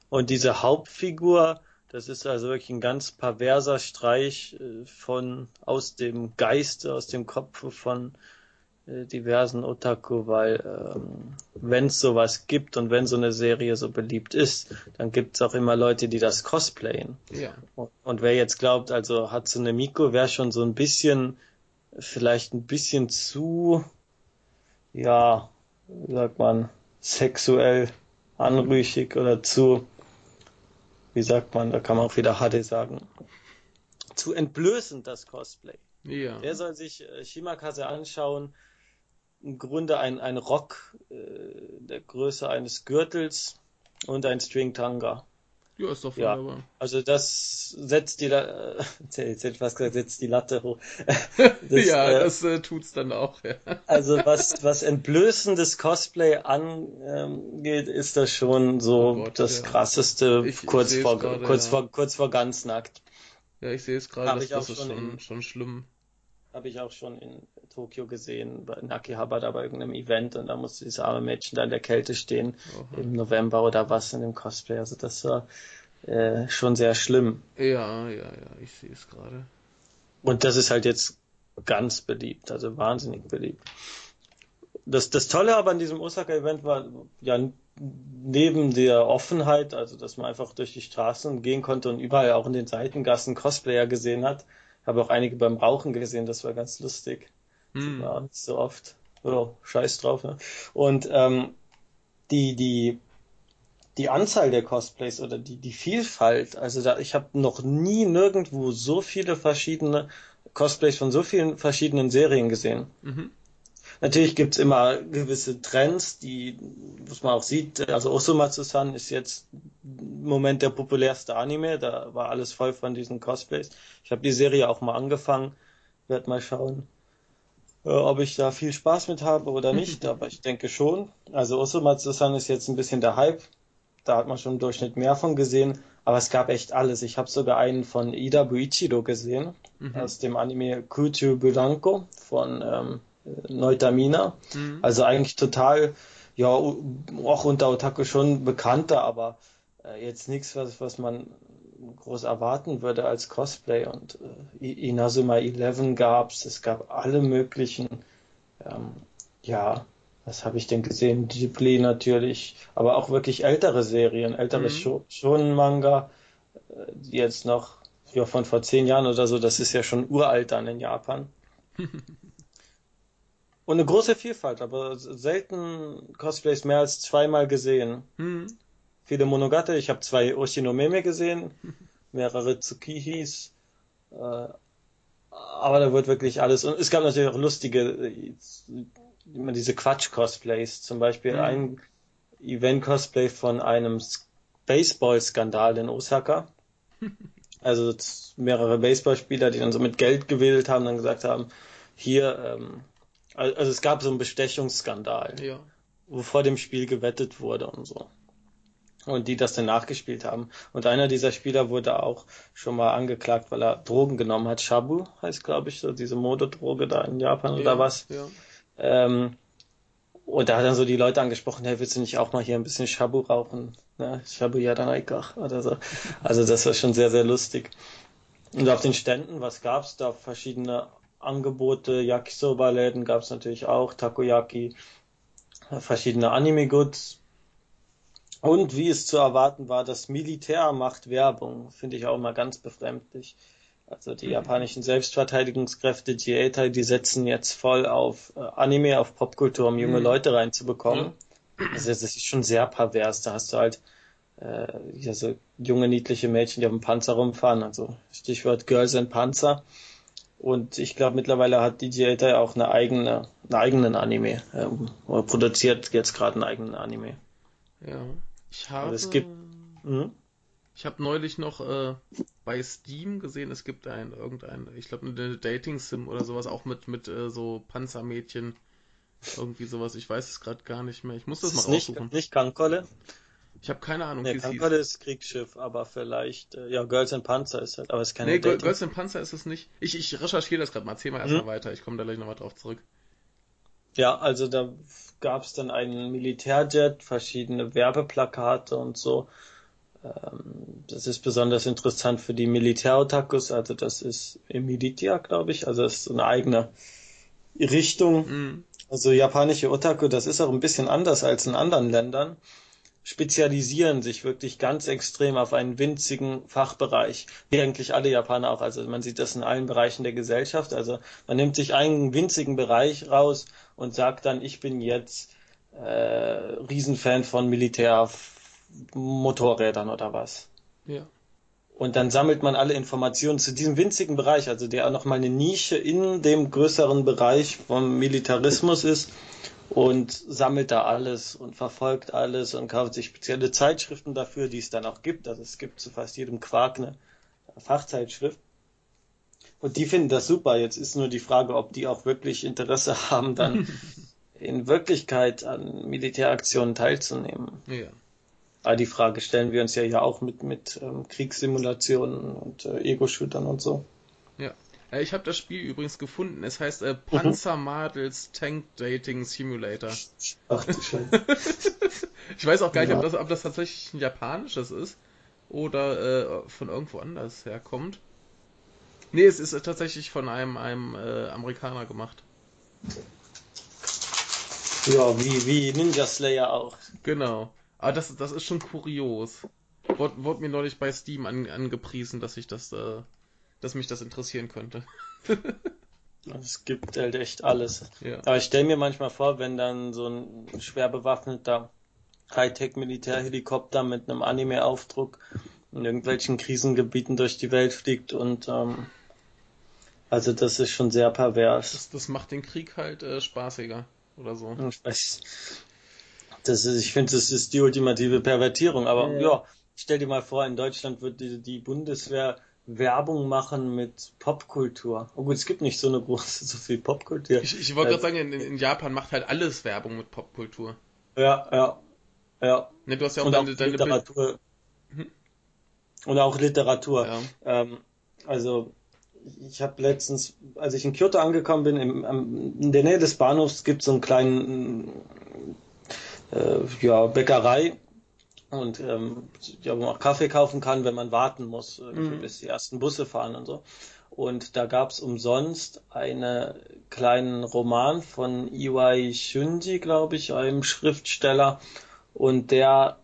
Und diese Hauptfigur, das ist also wirklich ein ganz perverser Streich äh, von aus dem Geiste, aus dem Kopf von diversen Otaku, weil ähm, wenn es sowas gibt und wenn so eine Serie so beliebt ist, dann gibt es auch immer Leute, die das cosplayen. Ja. Und, und wer jetzt glaubt, also Hatsune Miku wäre schon so ein bisschen, vielleicht ein bisschen zu, ja, wie sagt man, sexuell anrüchig oder zu, wie sagt man, da kann man auch wieder HD sagen, zu entblößend das Cosplay. Ja. Der soll sich äh, Shimakase anschauen, im Grunde ein, ein Rock äh, der Größe eines Gürtels und ein String Tanga. Ja, ist doch wunderbar. Ja, also das setzt die, äh, <laughs> jetzt hätte ich fast gesagt, setzt die Latte hoch. <laughs> Das, ja, äh, das äh, tut's dann auch. Ja. <laughs> Also was, was entblößendes Cosplay angeht, ist das schon so oh Gott, das ja. krasseste ich, kurz, ich vor, grade, kurz, ja. vor, kurz vor ganz nackt. Ja, ich sehe es gerade, das, das ist schon, in, schon schlimm. Habe ich auch schon in Tokio gesehen, bei Nakihabara bei irgendeinem Event und da musste dieses arme Mädchen da in der Kälte stehen, Aha. im November oder was in dem Cosplay. Also das war äh, schon sehr schlimm. Ja, ja, ja, ich sehe es gerade. Und das ist halt jetzt ganz beliebt, also wahnsinnig beliebt. Das, das Tolle aber an diesem Osaka-Event war ja neben der Offenheit, also dass man einfach durch die Straßen gehen konnte und überall auch in den Seitengassen Cosplayer gesehen hat, habe auch einige beim Rauchen gesehen, das war ganz lustig. Hm. Ja, nicht so oft. Oh, scheiß drauf. Ne? Und ähm, die, die, die Anzahl der Cosplays oder die, die Vielfalt. Also da, ich habe noch nie nirgendwo so viele verschiedene Cosplays von so vielen verschiedenen Serien gesehen. Mhm. Natürlich gibt's immer gewisse Trends, die, was man auch sieht, also Osumatsu-san ist jetzt im Moment der populärste Anime, da war alles voll von diesen Cosplays. Ich habe die Serie auch mal angefangen, werde mal schauen, äh, ob ich da viel Spaß mit habe oder nicht, <laughs> aber ich denke schon. Also Osumatsu-san ist jetzt ein bisschen der Hype, da hat man schon im Durchschnitt mehr von gesehen, aber es gab echt alles. Ich habe sogar einen von Ida Buichiro gesehen, mhm. aus dem Anime Kuchu Buranko von ähm, Neutamina. Mhm. Also eigentlich total, ja, auch unter Otaku schon bekannter, aber äh, jetzt nichts, was, was man groß erwarten würde als Cosplay. Und äh, Inazuma 11 gab's, es gab alle möglichen, ähm, ja, was habe ich denn gesehen? Ghibli natürlich, aber auch wirklich ältere Serien, ältere mhm. Shonen-Manga, äh, die jetzt noch ja, von vor zehn Jahren oder so, das ist ja schon uralt dann in Japan. <laughs> Und eine große Vielfalt, aber selten Cosplays mehr als zweimal gesehen. Hm. Viele Monogatari, ich habe zwei Oshinomeme gesehen, <laughs> mehrere Tsukihis, äh, aber da wird wirklich alles. Und es gab natürlich auch lustige, immer diese Quatsch-Cosplays. Zum Beispiel hm. ein Event-Cosplay von einem Baseball-Skandal in Osaka. <laughs> Also mehrere Baseballspieler, die dann so mit Geld gewählt haben, dann gesagt haben, hier, ähm, also es gab so einen Bestechungsskandal, ja. wo vor dem Spiel gewettet wurde und so. Und die das dann nachgespielt haben. Und einer dieser Spieler wurde auch schon mal angeklagt, weil er Drogen genommen hat. Shabu heißt, glaube ich, so diese Modedroge da in Japan ja, oder was. Ja. Ähm, und da hat dann so die Leute angesprochen, hey, willst du nicht auch mal hier ein bisschen Shabu rauchen? Ne? Shabu Yadanaikach oder so. Also das war schon sehr, sehr lustig. Und auf den Ständen, was gab's da? Verschiedene Angebote, Yakisoba-Läden gab es natürlich auch, Takoyaki, verschiedene Anime-Goods. Und wie es zu erwarten war, das Militär macht Werbung, finde ich auch immer ganz befremdlich. Also die mhm. japanischen Selbstverteidigungskräfte, Jieitai, die setzen jetzt voll auf äh, Anime, auf Popkultur, um junge mhm. Leute reinzubekommen. Also das ist schon sehr pervers. Da hast du halt äh, so junge, niedliche Mädchen, die auf dem Panzer rumfahren. Also Stichwort Girls and Panzer. Und ich glaube, mittlerweile hat DJ Etai auch eine eigene, einen eigenen Anime. Ähm, oder produziert jetzt gerade einen eigenen Anime. Ja. Ich habe. es gibt. Hm? Ich habe neulich noch äh, bei Steam gesehen, es gibt ein irgendein, ich glaube eine Dating Sim oder sowas auch mit mit äh, so Panzermädchen, irgendwie sowas. Ich weiß es gerade gar nicht mehr. Ich muss das, das mal raussuchen. Nicht, nicht Kankolle? Ich habe keine Ahnung, nee, wie es hieß. ist Kriegsschiff, aber vielleicht, äh, ja, Girls and Panzer ist halt, aber es ist keine Nee, Dating. Girls and Panzer ist es nicht. Ich, ich recherchiere das gerade mal. Erzähl mal erstmal mhm. weiter. Ich komme da gleich nochmal drauf zurück. Ja, also da gab es dann einen Militärjet, verschiedene Werbeplakate und so. Ähm, das ist besonders interessant für die Militärotakus, also das ist Militia, glaube ich, also das ist so eine eigene Richtung. Mhm. Also japanische Otaku, das ist auch ein bisschen anders als in anderen Ländern spezialisieren sich wirklich ganz extrem auf einen winzigen Fachbereich, wie eigentlich alle Japaner auch. Also man sieht das in allen Bereichen der Gesellschaft. Also man nimmt sich einen winzigen Bereich raus und sagt dann, ich bin jetzt äh, Riesenfan von Militärmotorrädern oder was. Ja. Und dann sammelt man alle Informationen zu diesem winzigen Bereich, also der auch nochmal eine Nische in dem größeren Bereich vom Militarismus ist und sammelt da alles und verfolgt alles und kauft sich spezielle Zeitschriften dafür, die es dann auch gibt. Also es gibt zu fast jedem Quark eine Fachzeitschrift. Und die finden das super. Jetzt ist nur die Frage, ob die auch wirklich Interesse <laughs> haben, dann <laughs> in Wirklichkeit an Militäraktionen teilzunehmen. Ja. Aber die Frage stellen wir uns ja ja auch mit, mit ähm, Kriegssimulationen und äh, Ego-Shootern und so. Äh, ich habe das Spiel übrigens gefunden. Es heißt äh, Panzermadels Tank Dating Simulator. Ach du Scheiße. <laughs> ich weiß auch gar nicht, ja. ob, das, ob das tatsächlich ein japanisches ist oder äh, von irgendwo anders herkommt. Nee, es ist tatsächlich von einem, einem äh, Amerikaner gemacht. Ja, wie, wie Ninja Slayer auch. Genau. Aber das, das ist schon kurios. Wurde, wurde mir neulich bei Steam an, angepriesen, dass ich das äh, dass mich das interessieren könnte. <laughs> es gibt halt echt alles. Ja. Aber ich stelle mir manchmal vor, wenn dann so ein schwer bewaffneter Hightech-Militärhelikopter mit einem Anime-Aufdruck in irgendwelchen Krisengebieten durch die Welt fliegt und ähm, also das ist schon sehr pervers. Das, das macht den Krieg halt äh, spaßiger oder so. Ich weiß. Das ist, ich finde, das ist die ultimative Pervertierung. Aber ja. ja, stell dir mal vor, in Deutschland wird die, die Bundeswehr Werbung machen mit Popkultur. Oh gut, es gibt nicht so eine große, <laughs> so viel Popkultur. Ich, ich wollte äh, gerade sagen, in, in, Japan macht halt alles Werbung mit Popkultur. Ja, ja, ja. Ne, du hast ja auch, und deine, auch deine Literatur. Hm? Und auch Literatur. Ja. Ähm, also ich habe letztens, als ich in Kyoto angekommen bin, im, in der Nähe des Bahnhofs gibt es so einen kleinen äh, ja, Bäckerei und ähm, ja, wo man auch Kaffee kaufen kann, wenn man warten muss, mhm. bis die ersten Busse fahren und so. Und da gab's umsonst einen kleinen Roman von Iwai Shunji, glaube ich, einem Schriftsteller. Und der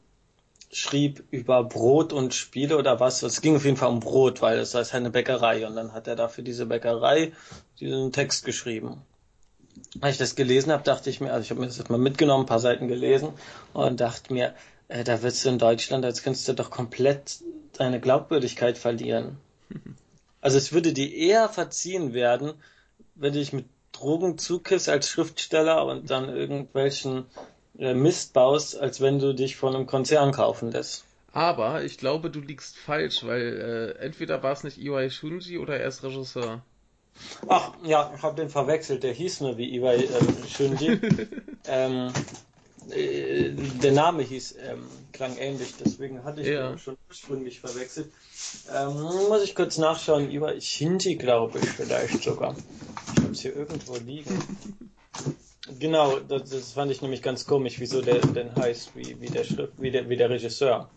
schrieb über Brot und Spiele oder was. Es ging auf jeden Fall um Brot, weil es heißt eine Bäckerei. Und dann hat er dafür diese Bäckerei diesen Text geschrieben. Als ich das gelesen habe, dachte ich mir, also ich habe mir das jetzt mal mitgenommen, ein paar Seiten gelesen und dachte mir, äh, da wirst du in Deutschland als Künstler doch komplett deine Glaubwürdigkeit verlieren. <laughs> Also es würde dir eher verziehen werden, wenn du dich mit Drogen zukiffst als Schriftsteller und dann irgendwelchen äh, Mist baust, als wenn du dich von einem Konzern kaufen lässt. Aber ich glaube, du liegst falsch, weil äh, entweder war es nicht Iwai Shunji oder er ist Regisseur. Ach, ja, ich habe den verwechselt. Der hieß nur wie Iwai <laughs> ähm, Shunji. ähm, äh, der Name hieß, ähm, klang ähnlich, deswegen hatte ich ja. schon ursprünglich verwechselt. Ähm, muss ich kurz nachschauen, Iwai Shinji glaube ich vielleicht sogar. Ich habe es hier irgendwo liegen. <laughs> genau, das, das, fand ich nämlich ganz komisch, wieso der denn heißt, wie, wie, der, Schrift, wie, der, wie der Regisseur.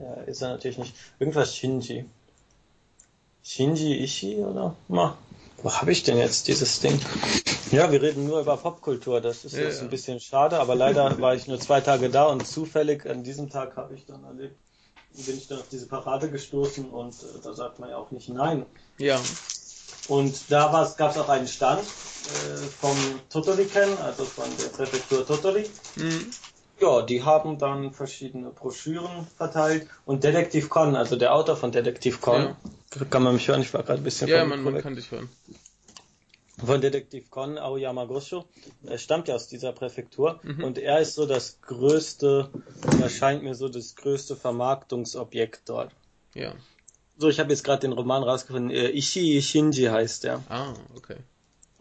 Ja, ist er natürlich nicht. Irgendwas Shinji. Shinji Ishii oder? Ma, wo habe ich denn jetzt dieses Ding? Ja, wir reden nur über Popkultur. Das ist ja, jetzt ein bisschen schade, aber leider <laughs> war ich nur zwei Tage da und zufällig an diesem Tag habe ich dann erlebt, bin ich dann auf diese Parade gestoßen und äh, da sagt man ja auch nicht nein. Ja. Und da gab es auch einen Stand äh, vom Totoriken, also von der Präfektur Totori. Mhm. Ja, die haben dann verschiedene Broschüren verteilt und Detektiv Con, also der Autor von Detektiv Con, ja. Kann man mich hören? Ich war gerade ein bisschen Ja, man, man kann dich hören. Von Detektiv Kon Aoyama Gosho. Er stammt ja aus dieser Präfektur mhm. und er ist so das größte, erscheint mir so das größte Vermarktungsobjekt dort. Ja. So, ich habe jetzt gerade den Roman rausgefunden. Äh, Ishii Shinji heißt der. Ah, okay.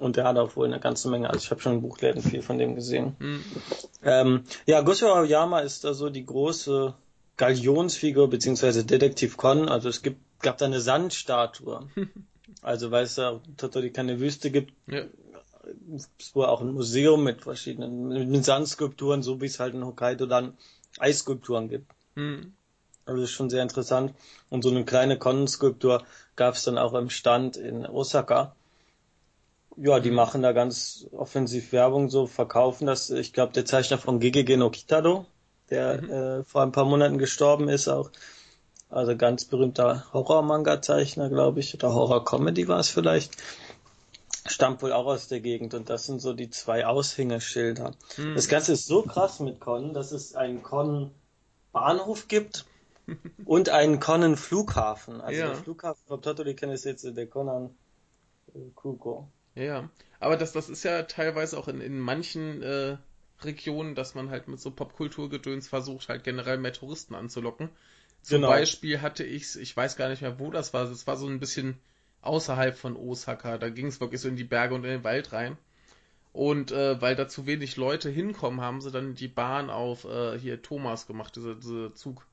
Und der hat auch wohl eine ganze Menge, also ich habe schon in Buchläden viel von dem gesehen. Mhm. Ähm, ja, Gosho Aoyama ist da so die große Galionsfigur, beziehungsweise Detektiv Kon. Also es gibt gab da eine Sandstatue. <laughs> Also weil es da Totori keine Wüste gibt, ja. es war auch ein Museum mit verschiedenen mit Sandskulpturen, so wie es halt in Hokkaido dann Eisskulpturen gibt. Mhm. Also das ist schon sehr interessant. Und so eine kleine Konnenskulptur gab es dann auch im Stand in Osaka. Ja, die machen da ganz offensiv Werbung, so verkaufen das. Ich glaube, der Zeichner von Gegege no Kitado, der mhm. äh, vor ein paar Monaten gestorben ist, auch also ganz berühmter Horror-Manga-Zeichner, glaube ich, oder Horror-Comedy war es vielleicht. Stammt wohl auch aus der Gegend und das sind so die zwei Aushängeschilder. Hm. Das Ganze ist so krass mit Con, dass es einen Con-Bahnhof gibt <laughs> und einen Conan-Flughafen. Also ja. der Flughafen von Totoli kenne ich jetzt der Conan äh, Kuko. Ja, aber das, das ist ja teilweise auch in, in manchen äh, Regionen, dass man halt mit so Popkulturgedöns versucht, halt generell mehr Touristen anzulocken. Zum genau. Beispiel hatte ich ich weiß gar nicht mehr, wo das war. Es war so ein bisschen außerhalb von Osaka. Da ging es wirklich so in die Berge und in den Wald rein. Und äh, weil da zu wenig Leute hinkommen, haben sie dann die Bahn auf äh, hier Thomas gemacht, diese, diese Zug.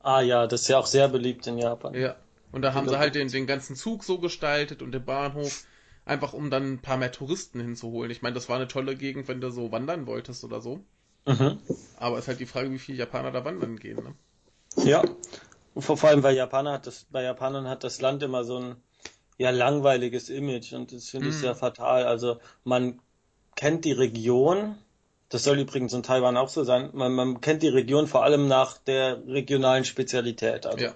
Ah ja, das ist ja auch sehr beliebt in Japan. Ja. Und da haben sie halt den, den ganzen Zug so gestaltet und den Bahnhof, einfach um dann ein paar mehr Touristen hinzuholen. Ich meine, das war eine tolle Gegend, wenn du so wandern wolltest oder so. Mhm. Aber es ist halt die Frage, wie viele Japaner da wandern gehen. Ne? Ja, vor, allem weil Japaner hat das, bei Japanern hat das Land immer so ein ja langweiliges Image und das finde ich mhm. sehr fatal. Also man kennt die Region, das soll übrigens in Taiwan auch so sein, man, man kennt die Region vor allem nach der regionalen Spezialität. Also ja.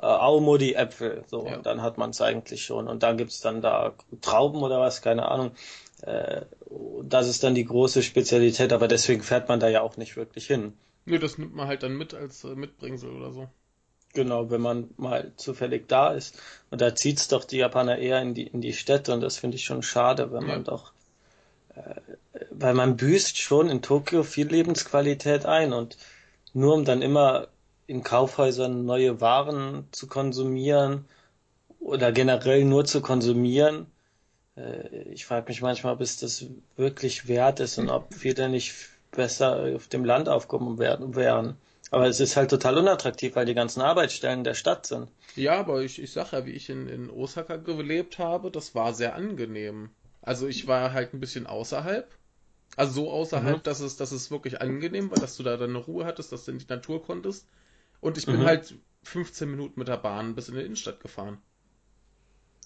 Äh, Aomori Äpfel, so, ja. und dann hat man es eigentlich schon. Und dann gibt's dann da Trauben oder was, keine Ahnung. Äh, das ist dann die große Spezialität, aber deswegen fährt man da ja auch nicht wirklich hin. Nö, das nimmt man halt dann mit als äh, Mitbringsel oder so. Genau, wenn man mal zufällig da ist. Und da zieht's doch die Japaner eher in die, in die Städte und das finde ich schon schade, wenn ja. man doch, äh, weil man büßt schon in Tokio viel Lebensqualität ein und nur um dann immer in Kaufhäusern neue Waren zu konsumieren oder generell nur zu konsumieren, äh, ich frage mich manchmal, ob es das wirklich wert ist und ob wir da nicht besser auf dem Land aufgehoben werden, wären. Aber es ist halt total unattraktiv, weil die ganzen Arbeitsstellen der Stadt sind. Ja, aber ich, ich sag ja, wie ich in, in Osaka gelebt habe, das war sehr angenehm. Also ich war halt ein bisschen außerhalb. Also so außerhalb, mhm. dass es, dass es wirklich angenehm war, dass du da deine Ruhe hattest, dass du in die Natur konntest. Und ich bin mhm. halt 15 Minuten mit der Bahn bis in die Innenstadt gefahren.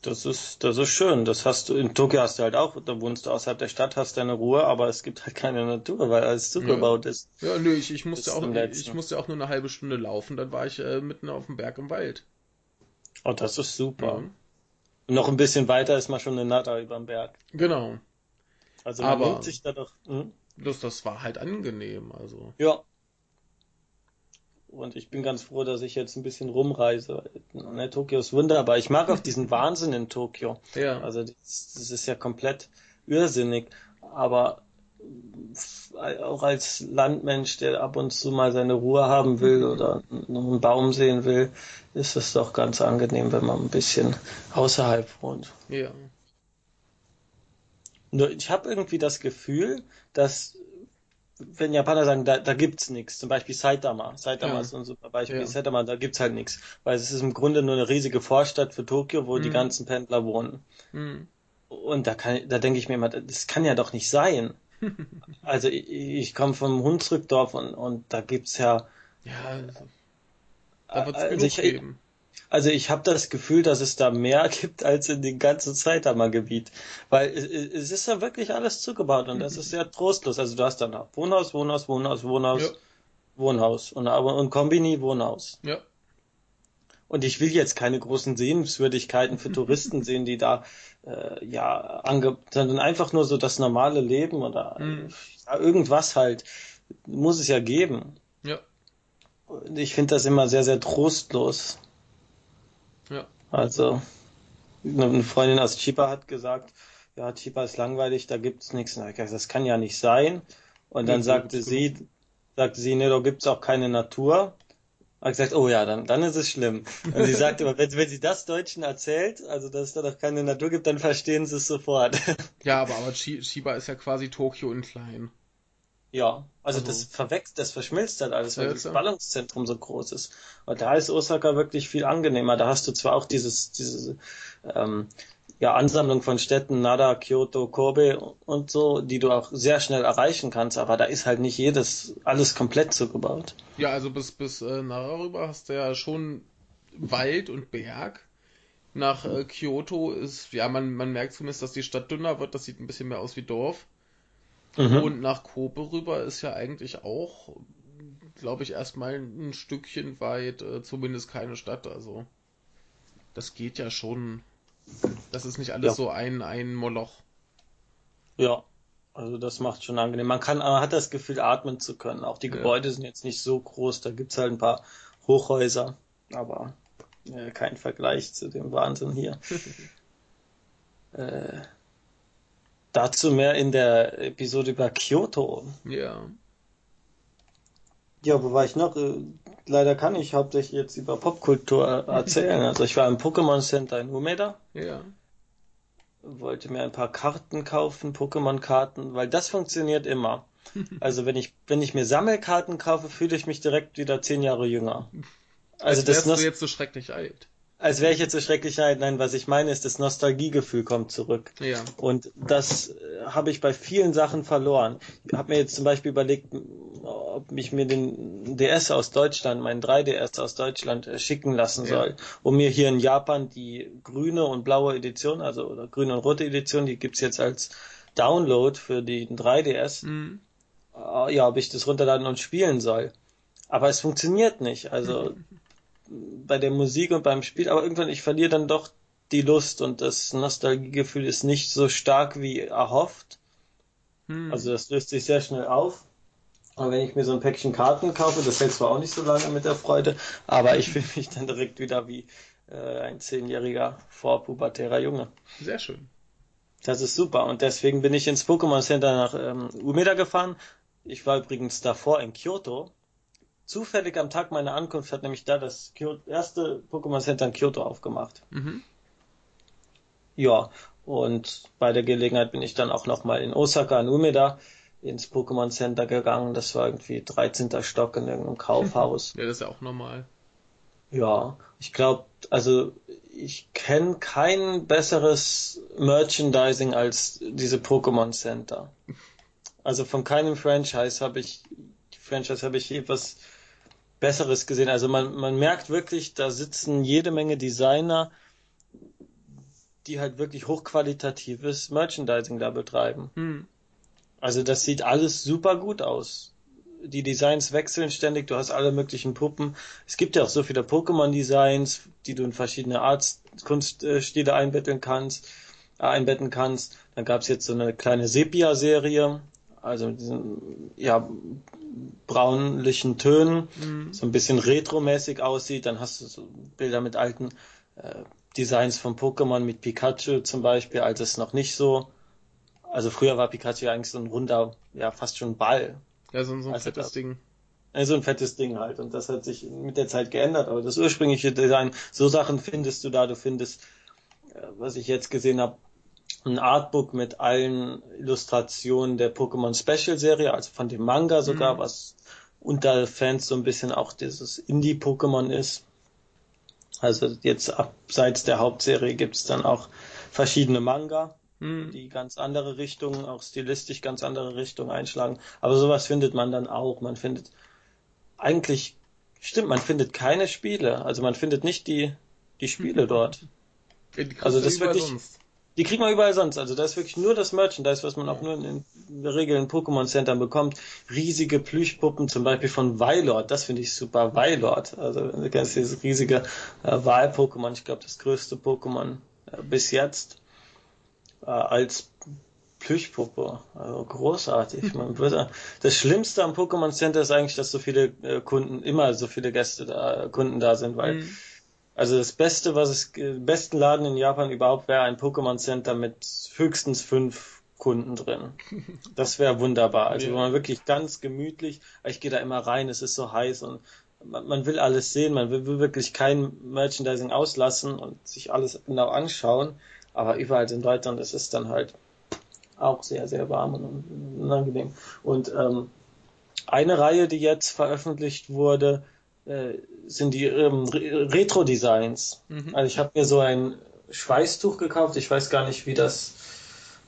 Das ist, das ist schön. Das hast du, in Tokio hast du halt auch, da wohnst du außerhalb der Stadt, hast deine Ruhe, aber es gibt halt keine Natur, weil alles zugebaut ist. Ja, nö, ich, ich musste auch, ich musste auch nur eine halbe Stunde laufen, dann war ich äh, mitten auf dem Berg im Wald. Oh, das ist super. Ja. noch ein bisschen weiter ist man schon in Nata über dem Berg. Genau. Also man aber sich da doch. Hm? Das, das war halt angenehm, also. Ja, und ich bin ganz froh, dass ich jetzt ein bisschen rumreise. Ne, Tokio ist wunderbar. Ich mag auch <laughs> diesen Wahnsinn in Tokio. Ja. Also das, das ist ja komplett irrsinnig. Aber auch als Landmensch, der ab und zu mal seine Ruhe haben will oder einen Baum sehen will, ist es doch ganz angenehm, wenn man ein bisschen außerhalb wohnt. Ja. Nur ich habe irgendwie das Gefühl, dass wenn Japaner sagen, da, da gibt's nichts, zum Beispiel Saitama, Saitama ja. ist ein super Beispiel, ja. Saitama, da gibt's halt nichts, weil es ist im Grunde nur eine riesige Vorstadt für Tokio, wo mhm. die ganzen Pendler wohnen. Mhm. Und da kann, da denke ich mir immer, das kann ja doch nicht sein. <laughs> also ich, ich komme vom Hunsrückdorf und, und da gibt's ja, ja, da wird's also ich, geben. Also ich habe das Gefühl, dass es da mehr <laughs> gibt als in den ganzen Saitama-Gebiet. Weil es ist ja wirklich alles zugebaut und das ist sehr trostlos. Also du hast dann Wohnhaus, Wohnhaus, Wohnhaus, Wohnhaus, ja. Wohnhaus und, und Kombini, Wohnhaus. Ja. Und ich will jetzt keine großen Sehenswürdigkeiten für Touristen <laughs> sehen, die da äh, ja ange sondern einfach nur so das normale Leben oder mhm. ja, irgendwas halt muss es ja geben. Ja. Und ich finde das immer sehr, sehr trostlos. Also, eine Freundin aus Chipa hat gesagt, ja, Chipa ist langweilig, da gibt's nichts. Na, das kann ja nicht sein. Und dann ja, sagte sie, sagte sie, ne, da gibt's auch keine Natur. Hat gesagt, oh ja, dann, dann ist es schlimm. Und sie sagte, wenn, wenn sie das Deutschen erzählt, also dass es da doch keine Natur gibt, dann verstehen sie es sofort. Ja, aber, aber Chiba ist ja quasi Tokio in klein. Ja, also, also, das verwechselt, das verschmilzt halt alles, weil das Ballungszentrum so groß ist. Und da ist Osaka wirklich viel angenehmer. Da hast du zwar auch dieses, diese ähm, ja, Ansammlung von Städten, Nara, Kyoto, Kobe und so, die du auch sehr schnell erreichen kannst, aber da ist halt nicht jedes, alles komplett zugebaut. Ja, also bis, bis äh, Nara rüber hast du ja schon Wald und Berg. Nach äh, Kyoto ist, ja, man, man merkt zumindest, dass die Stadt dünner wird, das sieht ein bisschen mehr aus wie Dorf. Mhm. Und nach Kobe rüber ist ja eigentlich auch, glaube ich, erstmal ein Stückchen weit, äh, zumindest keine Stadt. Also das geht ja schon. Das ist nicht alles ja. so ein, ein Moloch. Ja, also das macht schon angenehm. Man kann, man hat das Gefühl, atmen zu können. Auch die ja. Gebäude sind jetzt nicht so groß. Da gibt's halt ein paar Hochhäuser, aber äh, kein Vergleich zu dem Wahnsinn hier. <laughs> äh, Dazu mehr in der Episode über Kyoto. Ja. Ja, wo war ich noch? Äh, leider kann ich hauptsächlich jetzt über Popkultur erzählen. Also ich war im Pokémon Center in Umeda. Ja. Wollte mir ein paar Karten kaufen, Pokémon-Karten, weil das funktioniert immer. <laughs> Also wenn ich, wenn ich mir Sammelkarten kaufe, fühle ich mich direkt wieder zehn Jahre jünger. Also Als das du jetzt so schrecklich alt als wäre ich jetzt so schrecklich alt. Nein, was ich meine ist, das Nostalgiegefühl kommt zurück. Ja. Und das äh, habe ich bei vielen Sachen verloren. Ich habe mir jetzt zum Beispiel überlegt, ob ich mir den DS aus Deutschland, meinen 3DS aus Deutschland äh, schicken lassen soll, ja. um mir hier in Japan die grüne und blaue Edition, also oder grüne und rote Edition, die gibt's jetzt als Download für den 3DS. Mhm. Äh, ja, ob ich das runterladen und spielen soll. Aber es funktioniert nicht. Also <laughs> bei der Musik und beim Spiel, aber irgendwann, ich verliere dann doch die Lust und das Nostalgiegefühl ist nicht so stark wie erhofft. Hm. Also das löst sich sehr schnell auf. Aber wenn ich mir so ein Päckchen Karten kaufe, das hält zwar auch nicht so lange mit der Freude, aber ich fühle mich dann direkt wieder wie äh, ein zehnjähriger vorpubertärer Junge. Sehr schön. Das ist super und deswegen bin ich ins Pokémon Center nach ähm, Umeda gefahren. Ich war übrigens davor in Kyoto. Zufällig am Tag meiner Ankunft hat nämlich da das Kyoto, erste Pokémon Center in Kyoto aufgemacht. Mhm. Ja, und bei der Gelegenheit bin ich dann auch nochmal in Osaka, in Umeda, ins Pokémon Center gegangen. Das war irgendwie 13. Stock in irgendeinem <laughs> Kaufhaus. ja, das ist ja auch normal. Ja, ich glaube, also ich kenne kein besseres Merchandising als diese Pokémon Center. Also von keinem Franchise habe ich Franchise habe ich etwas Besseres gesehen. Also man, man merkt wirklich, da sitzen jede Menge Designer, die halt wirklich hochqualitatives Merchandising da betreiben. Hm. Also das sieht alles super gut aus. Die Designs wechseln ständig, du hast alle möglichen Puppen. Es gibt ja auch so viele Pokémon-Designs, die du in verschiedene Arts Kunststile einbetten kannst, äh, einbetten kannst. Dann gab es jetzt so eine kleine Sepia-Serie, also diesen ja, braunlichen Tönen, mhm. so ein bisschen retromäßig aussieht. Dann hast du so Bilder mit alten äh, Designs von Pokémon mit Pikachu zum Beispiel, als es noch nicht so. Also früher war Pikachu eigentlich so ein runder, ja fast schon Ball. Ja, so, so ein also fettes da, Ding. So ein fettes Ding halt. Und das hat sich mit der Zeit geändert. Aber das ursprüngliche Design, so Sachen findest du da. Du findest, äh, was ich jetzt gesehen habe, ein Artbook mit allen Illustrationen der Pokémon Special Serie, also von dem Manga sogar, mhm. was unter Fans so ein bisschen auch dieses Indie-Pokémon ist. Also jetzt abseits der Hauptserie gibt's dann auch verschiedene Manga, mhm. die ganz andere Richtungen, auch stilistisch ganz andere Richtungen einschlagen. Aber sowas findet man dann auch. Man findet eigentlich, stimmt, man findet keine Spiele. Also man findet nicht die, die Spiele dort. Die also das wirklich. Sonst. Die kriegt man überall sonst. Also da ist wirklich nur das Merchandise, was man auch nur in, in der Regel in Pokémon Centern bekommt. Riesige Plüschpuppen, zum Beispiel von Weilord. Das finde ich super. Weilord. Also du kennst dieses riesige äh, Wahl-Pokémon. Ich glaube, das größte Pokémon äh, bis jetzt. Äh, als Plüschpuppe. Also großartig. Man würde, das Schlimmste am Pokémon Center ist eigentlich, dass so viele äh, Kunden, immer so viele Gäste da, Kunden da sind, weil mhm also das Beste, was es, besten Laden in Japan überhaupt wäre ein Pokémon Center mit höchstens fünf Kunden drin. <laughs> Das wäre wunderbar. Also ja. man wirklich ganz gemütlich, ich gehe da immer rein, es ist so heiß und man, man will alles sehen, man will, will, wirklich kein Merchandising auslassen und sich alles genau anschauen. Aber überall in Deutschland ist es dann halt auch sehr, sehr warm und unangenehm. Und ähm, eine Reihe, die jetzt veröffentlicht wurde, äh, sind die ähm, Retro-Designs. Mhm. Also ich habe mir so ein Schweißtuch gekauft. Ich weiß gar nicht, wie das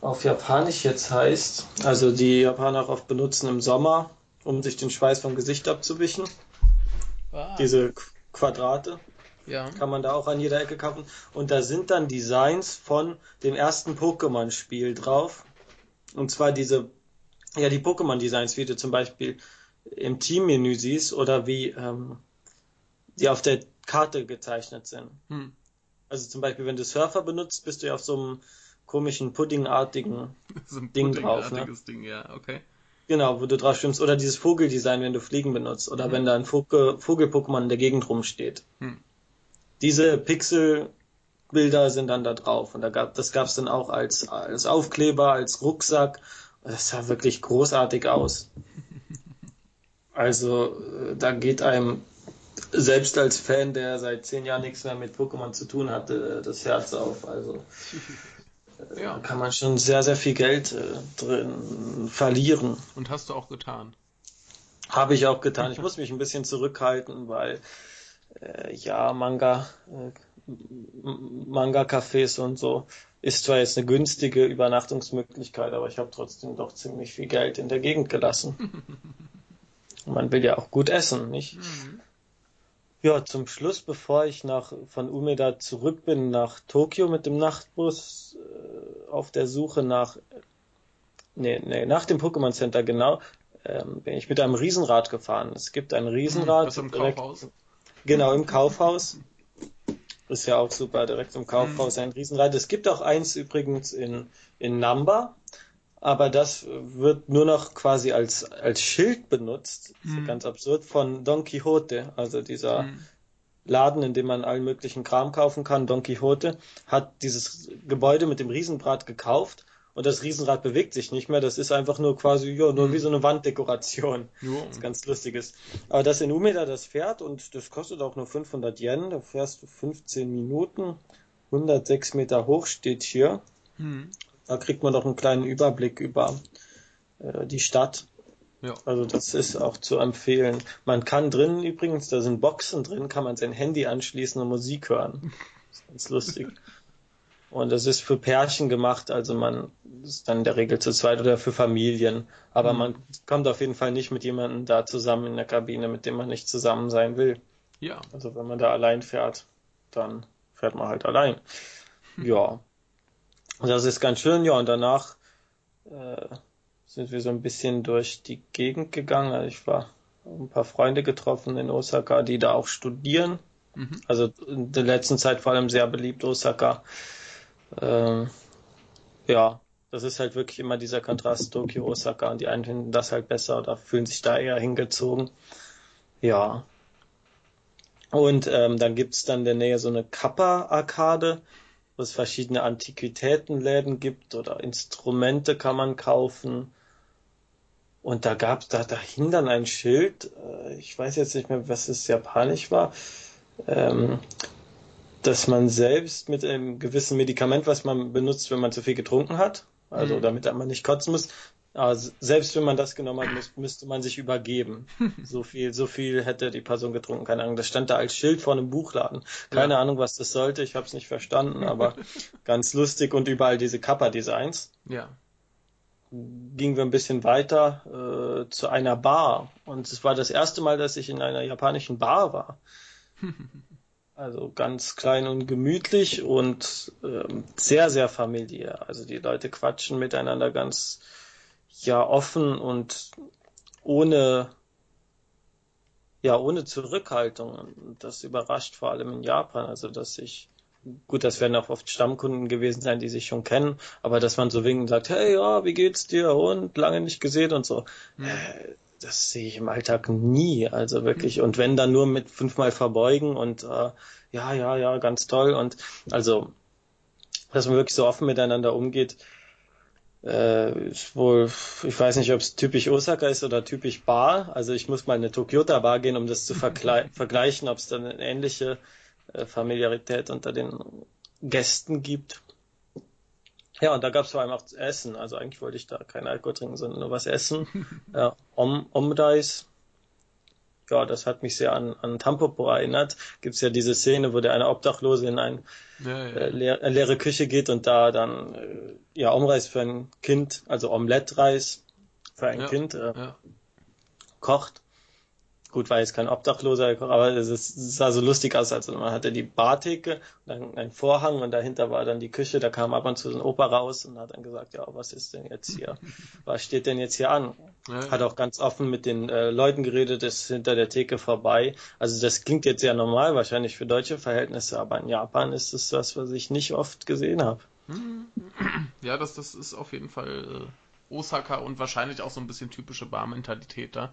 auf Japanisch jetzt heißt. Also die Japaner auch oft benutzen im Sommer, um sich den Schweiß vom Gesicht abzuwischen. Ah. Diese Quadrate. Ja. Kann man da auch an jeder Ecke kaufen. Und da sind dann Designs von dem ersten Pokémon-Spiel drauf. Und zwar diese, ja, die Pokémon-Designs, wie du zum Beispiel im Teammenü siehst oder wie ähm, die auf der Karte gezeichnet sind. Hm. Also zum Beispiel, wenn du Surfer benutzt, bist du ja auf so einem komischen Puddingartigen <laughs> so ein Ding drauf. Ne? Ding, ja, okay. Genau, wo du drauf stimmst. Oder dieses Vogeldesign, wenn du Fliegen benutzt. Oder hm. wenn da ein Vogel-Pokémon in der Gegend rumsteht. Hm. Diese Pixelbilder sind dann da drauf. Und da gab, das gab es dann auch als, als Aufkleber, als Rucksack. Das sah wirklich großartig aus. Also äh, da geht einem selbst als Fan, der seit zehn Jahren nichts mehr mit Pokémon zu tun hatte, das Herz auf. Also äh, <laughs> ja. kann man schon sehr, sehr viel Geld äh, drin verlieren. Und hast du auch getan? Habe ich auch getan. Ich muss mich ein bisschen zurückhalten, weil äh, ja, Manga, äh, Manga-Cafés und so ist zwar jetzt eine günstige Übernachtungsmöglichkeit, aber ich habe trotzdem doch ziemlich viel Geld in der Gegend gelassen. <laughs> Man will ja auch gut essen, nicht? Mhm. Ja, zum Schluss, bevor ich nach, von Umeda zurück bin nach Tokio mit dem Nachtbus, äh, auf der Suche nach, nee, nee, nach dem Pokémon Center genau, ähm, bin ich mit einem Riesenrad gefahren. Es gibt ein Riesenrad. Das im direkt, Kaufhaus? Genau, im Kaufhaus. Ist ja auch super, direkt im Kaufhaus ein Riesenrad. Es gibt auch eins übrigens in, in Namba, aber das wird nur noch quasi als, als Schild benutzt, mhm. ganz absurd, von Don Quixote, also dieser mhm. Laden, in dem man allen möglichen Kram kaufen kann. Don Quixote hat dieses Gebäude mit dem Riesenrad gekauft und das Riesenrad bewegt sich nicht mehr. Das ist einfach nur quasi, ja, nur wie so eine Wanddekoration. Ja. Das ist ganz lustiges. Aber das in Umeda, das fährt und das kostet auch nur 500 Yen. Da fährst du 15 Minuten. 106 Meter hoch steht hier. Hm. Da kriegt man doch einen kleinen Überblick über äh, die Stadt. Ja. Also das ist auch zu empfehlen. Man kann drinnen übrigens, da sind Boxen drin, kann man sein Handy anschließen und Musik hören. Das ist ganz lustig. Und das ist für Pärchen gemacht, also man ist dann in der Regel zu zweit oder für Familien. Aber mhm. man kommt auf jeden Fall nicht mit jemandem da zusammen in der Kabine, mit dem man nicht zusammen sein will. Ja. Also wenn man da allein fährt, dann fährt man halt allein. Mhm. <laughs> Ja. Das ist ganz schön, ja. Und danach äh, sind wir so ein bisschen durch die Gegend gegangen. Also ich war ein paar Freunde getroffen in Osaka, die da auch studieren. Mhm. Also in der letzten Zeit vor allem sehr beliebt Osaka. Ähm, ja, das ist halt wirklich immer dieser Kontrast Tokio, Osaka und die einen finden das halt besser oder fühlen sich da eher hingezogen. Ja. Und ähm, dann gibt's dann in der Nähe so eine Kappa-Arkade, wo es verschiedene Antiquitätenläden gibt oder Instrumente kann man kaufen. Und da gab's da, da hing dann ein Schild, äh, ich weiß jetzt nicht mehr, was es japanisch war. Ähm, dass man selbst mit einem gewissen Medikament, was man benutzt, wenn man zu viel getrunken hat, also mhm. damit man nicht kotzen muss, also selbst wenn man das genommen hat, muss, müsste man sich übergeben. <laughs> so viel, so viel hätte die Person getrunken, keine Ahnung. Das stand da als Schild vor einem Buchladen. Keine ja. Ahnung, was das sollte. Ich habe es nicht verstanden, aber <laughs> ganz lustig und überall diese Kappa-Designs. Ja. Gingen wir ein bisschen weiter äh, zu einer Bar und es war das erste Mal, dass ich in einer japanischen Bar war. <laughs> Also ganz klein und gemütlich und ähm, sehr, sehr familiär. Also die Leute quatschen miteinander ganz ja offen und ohne ja ohne Zurückhaltung. Und das überrascht vor allem in Japan. Also dass ich gut, das werden auch oft Stammkunden gewesen sein, die sich schon kennen, aber dass man so und sagt, hey ja, wie geht's dir und lange nicht gesehen und so. Mhm. Das sehe ich im Alltag nie. Also wirklich. Und wenn dann nur mit fünfmal verbeugen und äh, ja, ja, ja, ganz toll. Und also, dass man wirklich so offen miteinander umgeht, äh, ist wohl, ich weiß nicht, ob es typisch Osaka ist oder typisch Bar. Also ich muss mal in eine Tokyota Bar gehen, um das zu <laughs> vergleichen, ob es dann eine ähnliche äh, Familiarität unter den Gästen gibt. Ja, und da gab es vor allem auch Essen. Also eigentlich wollte ich da kein Alkohol trinken, sondern nur was essen. <laughs> ja, Om Omreis. Ja, das hat mich sehr an, an Tampopo erinnert. Gibt's ja diese Szene, wo der eine Obdachlose in eine ja, ja. äh, leer, äh, leere Küche geht und da dann äh, ja Omreis für ein Kind, also Omelette-Reis für ein ja, Kind äh, kocht. Gut, war jetzt kein Obdachloser, aber es, sah so lustig aus. Also man hatte die Bartheke, dann ein Vorhang und dahinter war dann die Küche. Da kam ab und zu ein Opa raus und hat dann gesagt, ja, was ist denn jetzt hier? <laughs> Was steht denn jetzt hier an? Ja, hat auch ganz offen mit den äh, Leuten geredet, ist hinter der Theke vorbei. Also das klingt jetzt sehr normal, wahrscheinlich für deutsche Verhältnisse, aber in Japan ist es was, was ich nicht oft gesehen habe. Ja, das, das ist auf jeden Fall äh, Osaka und wahrscheinlich auch so ein bisschen typische Barmentalität da.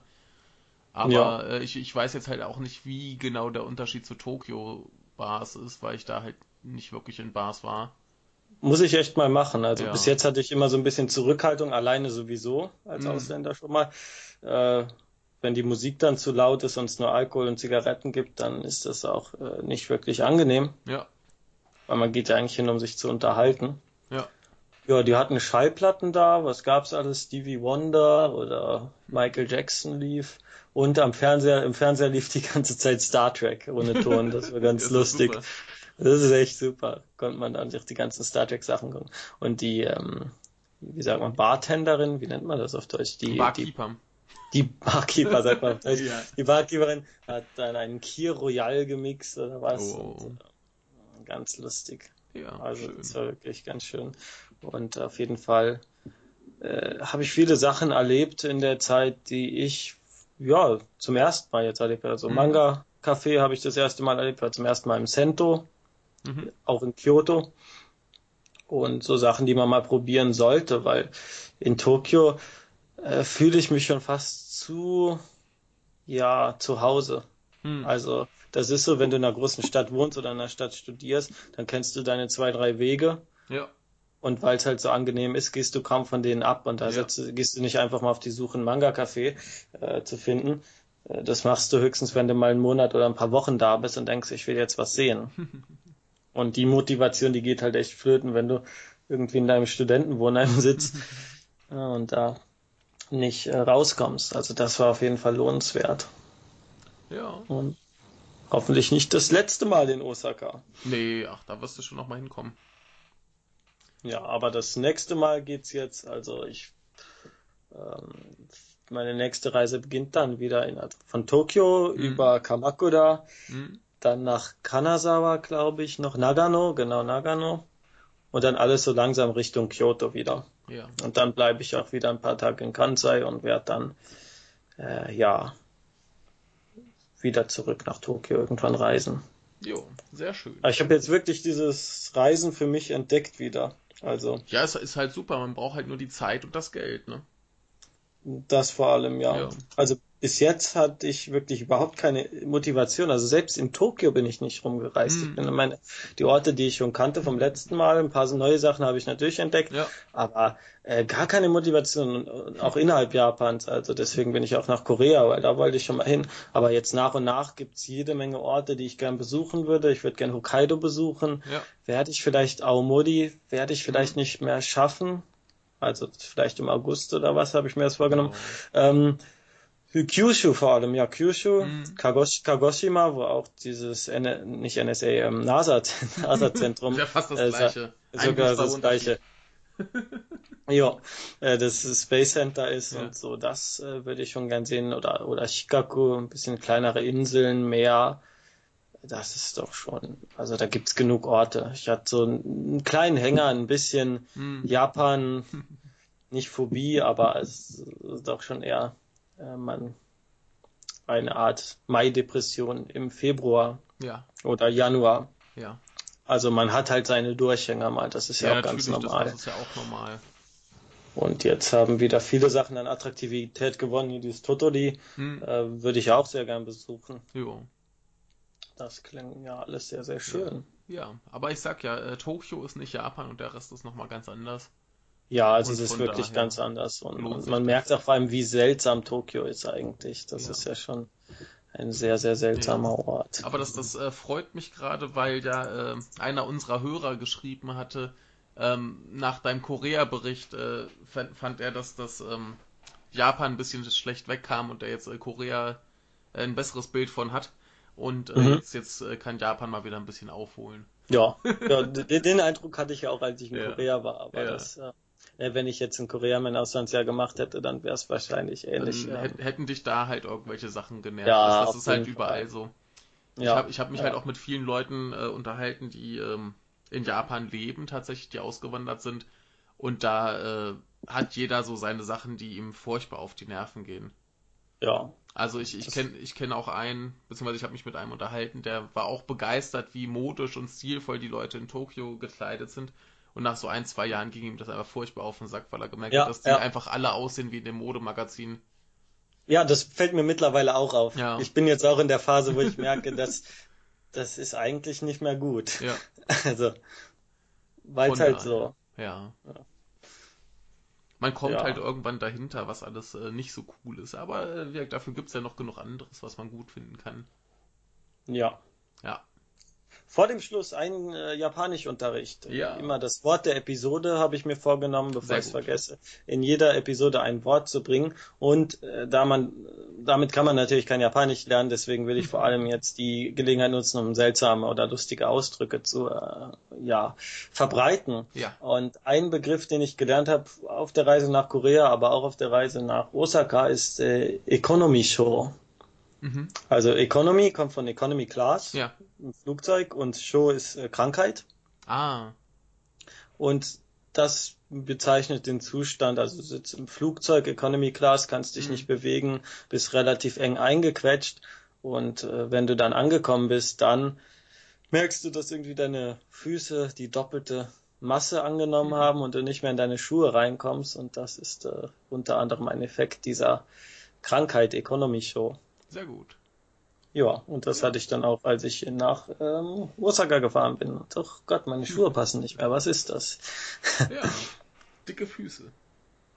Aber ja. äh, ich, ich weiß jetzt halt auch nicht, wie genau der Unterschied zu Tokio Bars ist, weil ich da halt nicht wirklich in Bars war. Muss ich echt mal machen. Also ja. bis jetzt hatte ich immer so ein bisschen Zurückhaltung, alleine sowieso als mhm. Ausländer schon mal. Äh, wenn die Musik dann zu laut ist und es nur Alkohol und Zigaretten gibt, dann ist das auch äh, nicht wirklich angenehm. Ja. Weil man geht ja eigentlich hin, um sich zu unterhalten. Ja. Ja, die hatten Schallplatten da. Was gab's alles? Stevie Wonder oder Michael Jackson lief. Und am Fernseher, im Fernseher lief die ganze Zeit Star Trek ohne Ton. Das war ganz <laughs> das lustig. Das ist echt super. Konnte man dann sich die ganzen Star Trek Sachen gucken. Und die, ähm, wie sagt man, Bartenderin, wie nennt man das auf Deutsch? Die Barkeeper. Die, die Barkeeper, sagt man auf <laughs> Deutsch. ja. Die Barkeeperin hat dann einen Kier Royal gemixt oder was. Oh. Und, äh, ganz lustig. Ja, also schön. das war wirklich ganz schön. Und auf jeden Fall äh, habe ich viele Sachen erlebt in der Zeit, die ich ja, zum ersten Mal jetzt erlebt. Also mhm. Manga-Café habe ich das erste Mal erlebt, war zum ersten Mal im Sento. mhm. auch in Kyoto. Und so Sachen, die man mal probieren sollte, weil in Tokio äh, fühle ich mich schon fast zu, ja, zu Hause. Mhm. Also das ist so, wenn du in einer großen Stadt wohnst oder in einer Stadt studierst, dann kennst du deine zwei, drei Wege. Ja. Und weil es halt so angenehm ist, gehst du kaum von denen ab und da ja. setzt, gehst du nicht einfach mal auf die Suche, einen Manga-Café äh, zu finden. Äh, das machst du höchstens, wenn du mal einen Monat oder ein paar Wochen da bist und denkst, ich will jetzt was sehen. <laughs> und die Motivation, die geht halt echt flöten, wenn du irgendwie in deinem Studentenwohnheim <laughs> sitzt ja, <laughs> und da nicht äh, rauskommst. Also das war auf jeden Fall lohnenswert. Ja. Und hoffentlich nicht das letzte Mal in Osaka. Nee, ach, da wirst du schon noch mal hinkommen. Ja, aber das nächste Mal geht's jetzt, also ich, ähm, meine nächste Reise beginnt dann wieder in, von Tokio mhm. über Kamakura, mhm. dann nach Kanazawa, glaube ich, noch Nagano, genau Nagano, und dann alles so langsam Richtung Kyoto wieder. Ja. Und dann bleibe ich auch wieder ein paar Tage in Kansai und werde dann, äh, ja, wieder zurück nach Tokio irgendwann reisen. Jo, sehr schön. Ich habe jetzt wirklich dieses Reisen für mich entdeckt wieder. Also. Ja, es ist halt super, man braucht halt nur die Zeit und das Geld, ne? Das vor allem, ja. ja. Also bis jetzt hatte ich wirklich überhaupt keine Motivation. Also selbst in Tokio bin ich nicht rumgereist. Mhm. Ich bin meine, die Orte, die ich schon kannte vom letzten Mal, ein paar neue Sachen habe ich natürlich entdeckt, ja. aber äh, gar keine Motivation, auch innerhalb Japans. Also deswegen bin ich auch nach Korea, weil da wollte ich schon mal hin. Aber jetzt nach und nach gibt's jede Menge Orte, die ich gern besuchen würde. Ich würde gern Hokkaido besuchen. Ja. Werde ich vielleicht Aomori, werde ich vielleicht mhm. nicht mehr schaffen. Also vielleicht im August oder was habe ich mir das vorgenommen. Oh. Ähm, Kyushu vor allem, ja, Kyushu, mhm. Kagosh, Kagoshima, wo auch dieses, N nicht NSA, ähm, NASA-Zentrum. <laughs> ja, fast das äh, gleiche. Sogar das gleiche. <laughs> ja, äh, das Space Center ist ja. und so, das äh, würde ich schon gern sehen. Oder, oder Shikaku, ein bisschen kleinere Inseln, Meer. Das ist doch schon, also da gibt's genug Orte. Ich hatte so einen kleinen Hänger, ein bisschen mhm. Japan, <laughs> nicht Phobie, aber es ist doch schon eher man eine Art Mai-Depression im Februar ja. oder Januar. Ja. Also man hat halt seine Durchhänger mal, das ist ja, ja auch ganz normal. Das ist ja auch normal. Und jetzt haben wieder viele Sachen an Attraktivität gewonnen. Hier dieses Totoli hm. äh, würde ich auch sehr gern besuchen. Jo. Das klingt ja alles sehr, sehr schön. Ja, ja. aber ich sag ja, äh, Tokio ist nicht Japan und der Rest ist nochmal ganz anders. Ja, also es ist wirklich daher ganz anders und, und man merkt auch vor allem, wie seltsam Tokio ist eigentlich. Das ja. ist ja schon ein sehr, sehr seltsamer ja. Ort. Aber das, das äh, freut mich gerade, weil ja äh, einer unserer Hörer geschrieben hatte, ähm, nach deinem Korea-Bericht äh, fand, fand, er, dass das ähm, Japan ein bisschen schlecht wegkam und er jetzt äh, Korea äh, ein besseres Bild von hat. Und äh, mhm. jetzt, jetzt kann Japan mal wieder ein bisschen aufholen. Ja, <laughs> ja den, Eindruck hatte ich ja auch, als ich in ja. Korea war, aber ja. das wenn ich jetzt in Korea mein Auslandsjahr gemacht hätte, dann wäre es wahrscheinlich ähnlich. Dann ja. Hätten dich da halt irgendwelche Sachen genervt. Ja, das, das ist halt überall Fall. so. Ich ja, habe ich hab mich ja. halt auch mit vielen Leuten äh, unterhalten, die ähm, in Japan leben, tatsächlich, die ausgewandert sind. Und da äh, hat jeder so seine Sachen, die ihm furchtbar auf die Nerven gehen. Ja. Also ich, ich kenne ich kenn auch einen, beziehungsweise ich habe mich mit einem unterhalten, der war auch begeistert, wie modisch und stilvoll die Leute in Tokio gekleidet sind. Und nach so ein, zwei Jahren ging ihm das einfach furchtbar auf den Sack, weil er gemerkt ja, hat, dass die ja. einfach alle aussehen wie in dem Modemagazin. Ja, das fällt mir mittlerweile auch auf. Ja. Ich bin jetzt auch in der Phase, wo ich merke, <laughs> dass das ist eigentlich nicht mehr gut. Ja. <laughs> Also, weil es halt so. Ja. Man kommt halt irgendwann dahinter, was alles äh, nicht so cool ist. Aber äh, dafür gibt's ja noch genug anderes, was man gut finden kann. Ja. Ja. Vor dem Schluss ein äh, Japanischunterricht. Ja. Immer das Wort der Episode habe ich mir vorgenommen, bevor ich es vergesse, in jeder Episode ein Wort zu bringen. Und äh, da man, damit kann man natürlich kein Japanisch lernen, deswegen will ich vor allem jetzt die Gelegenheit nutzen, um seltsame oder lustige Ausdrücke zu äh, ja, verbreiten. Ja. Und ein Begriff, den ich gelernt habe auf der Reise nach Korea, aber auch auf der Reise nach Osaka, ist äh, Economy Show. Mhm. Also Economy kommt von Economy Class ja. Im Flugzeug und Show ist äh, Krankheit. Ah. Und das bezeichnet den Zustand, also du sitzt im Flugzeug, Economy Class, kannst dich mhm. nicht bewegen, bist relativ eng eingequetscht und äh, wenn du dann angekommen bist, dann merkst du, dass irgendwie deine Füße die doppelte Masse angenommen haben und du nicht mehr in deine Schuhe reinkommst. Und das ist äh, unter anderem ein Effekt dieser Krankheit Economy Show. Sehr gut. Ja, und das hatte ich dann auch, als ich nach ähm, Osaka gefahren bin. Doch Gott, meine Schuhe hm. passen nicht mehr. Was ist das? Ja, dicke Füße.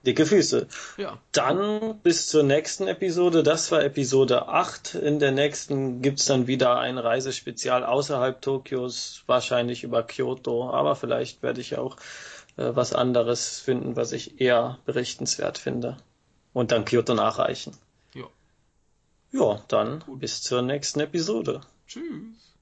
Dicke Füße. Ja. Dann bis zur nächsten Episode. Das war Episode 8. In der nächsten gibt's dann wieder ein Reisespezial außerhalb Tokios, wahrscheinlich über Kyoto. Aber vielleicht werde ich auch äh, was anderes finden, was ich eher berichtenswert finde. Und dann Kyoto nachreichen. Ja. Dann Gut. bis zur nächsten Episode. Tschüss.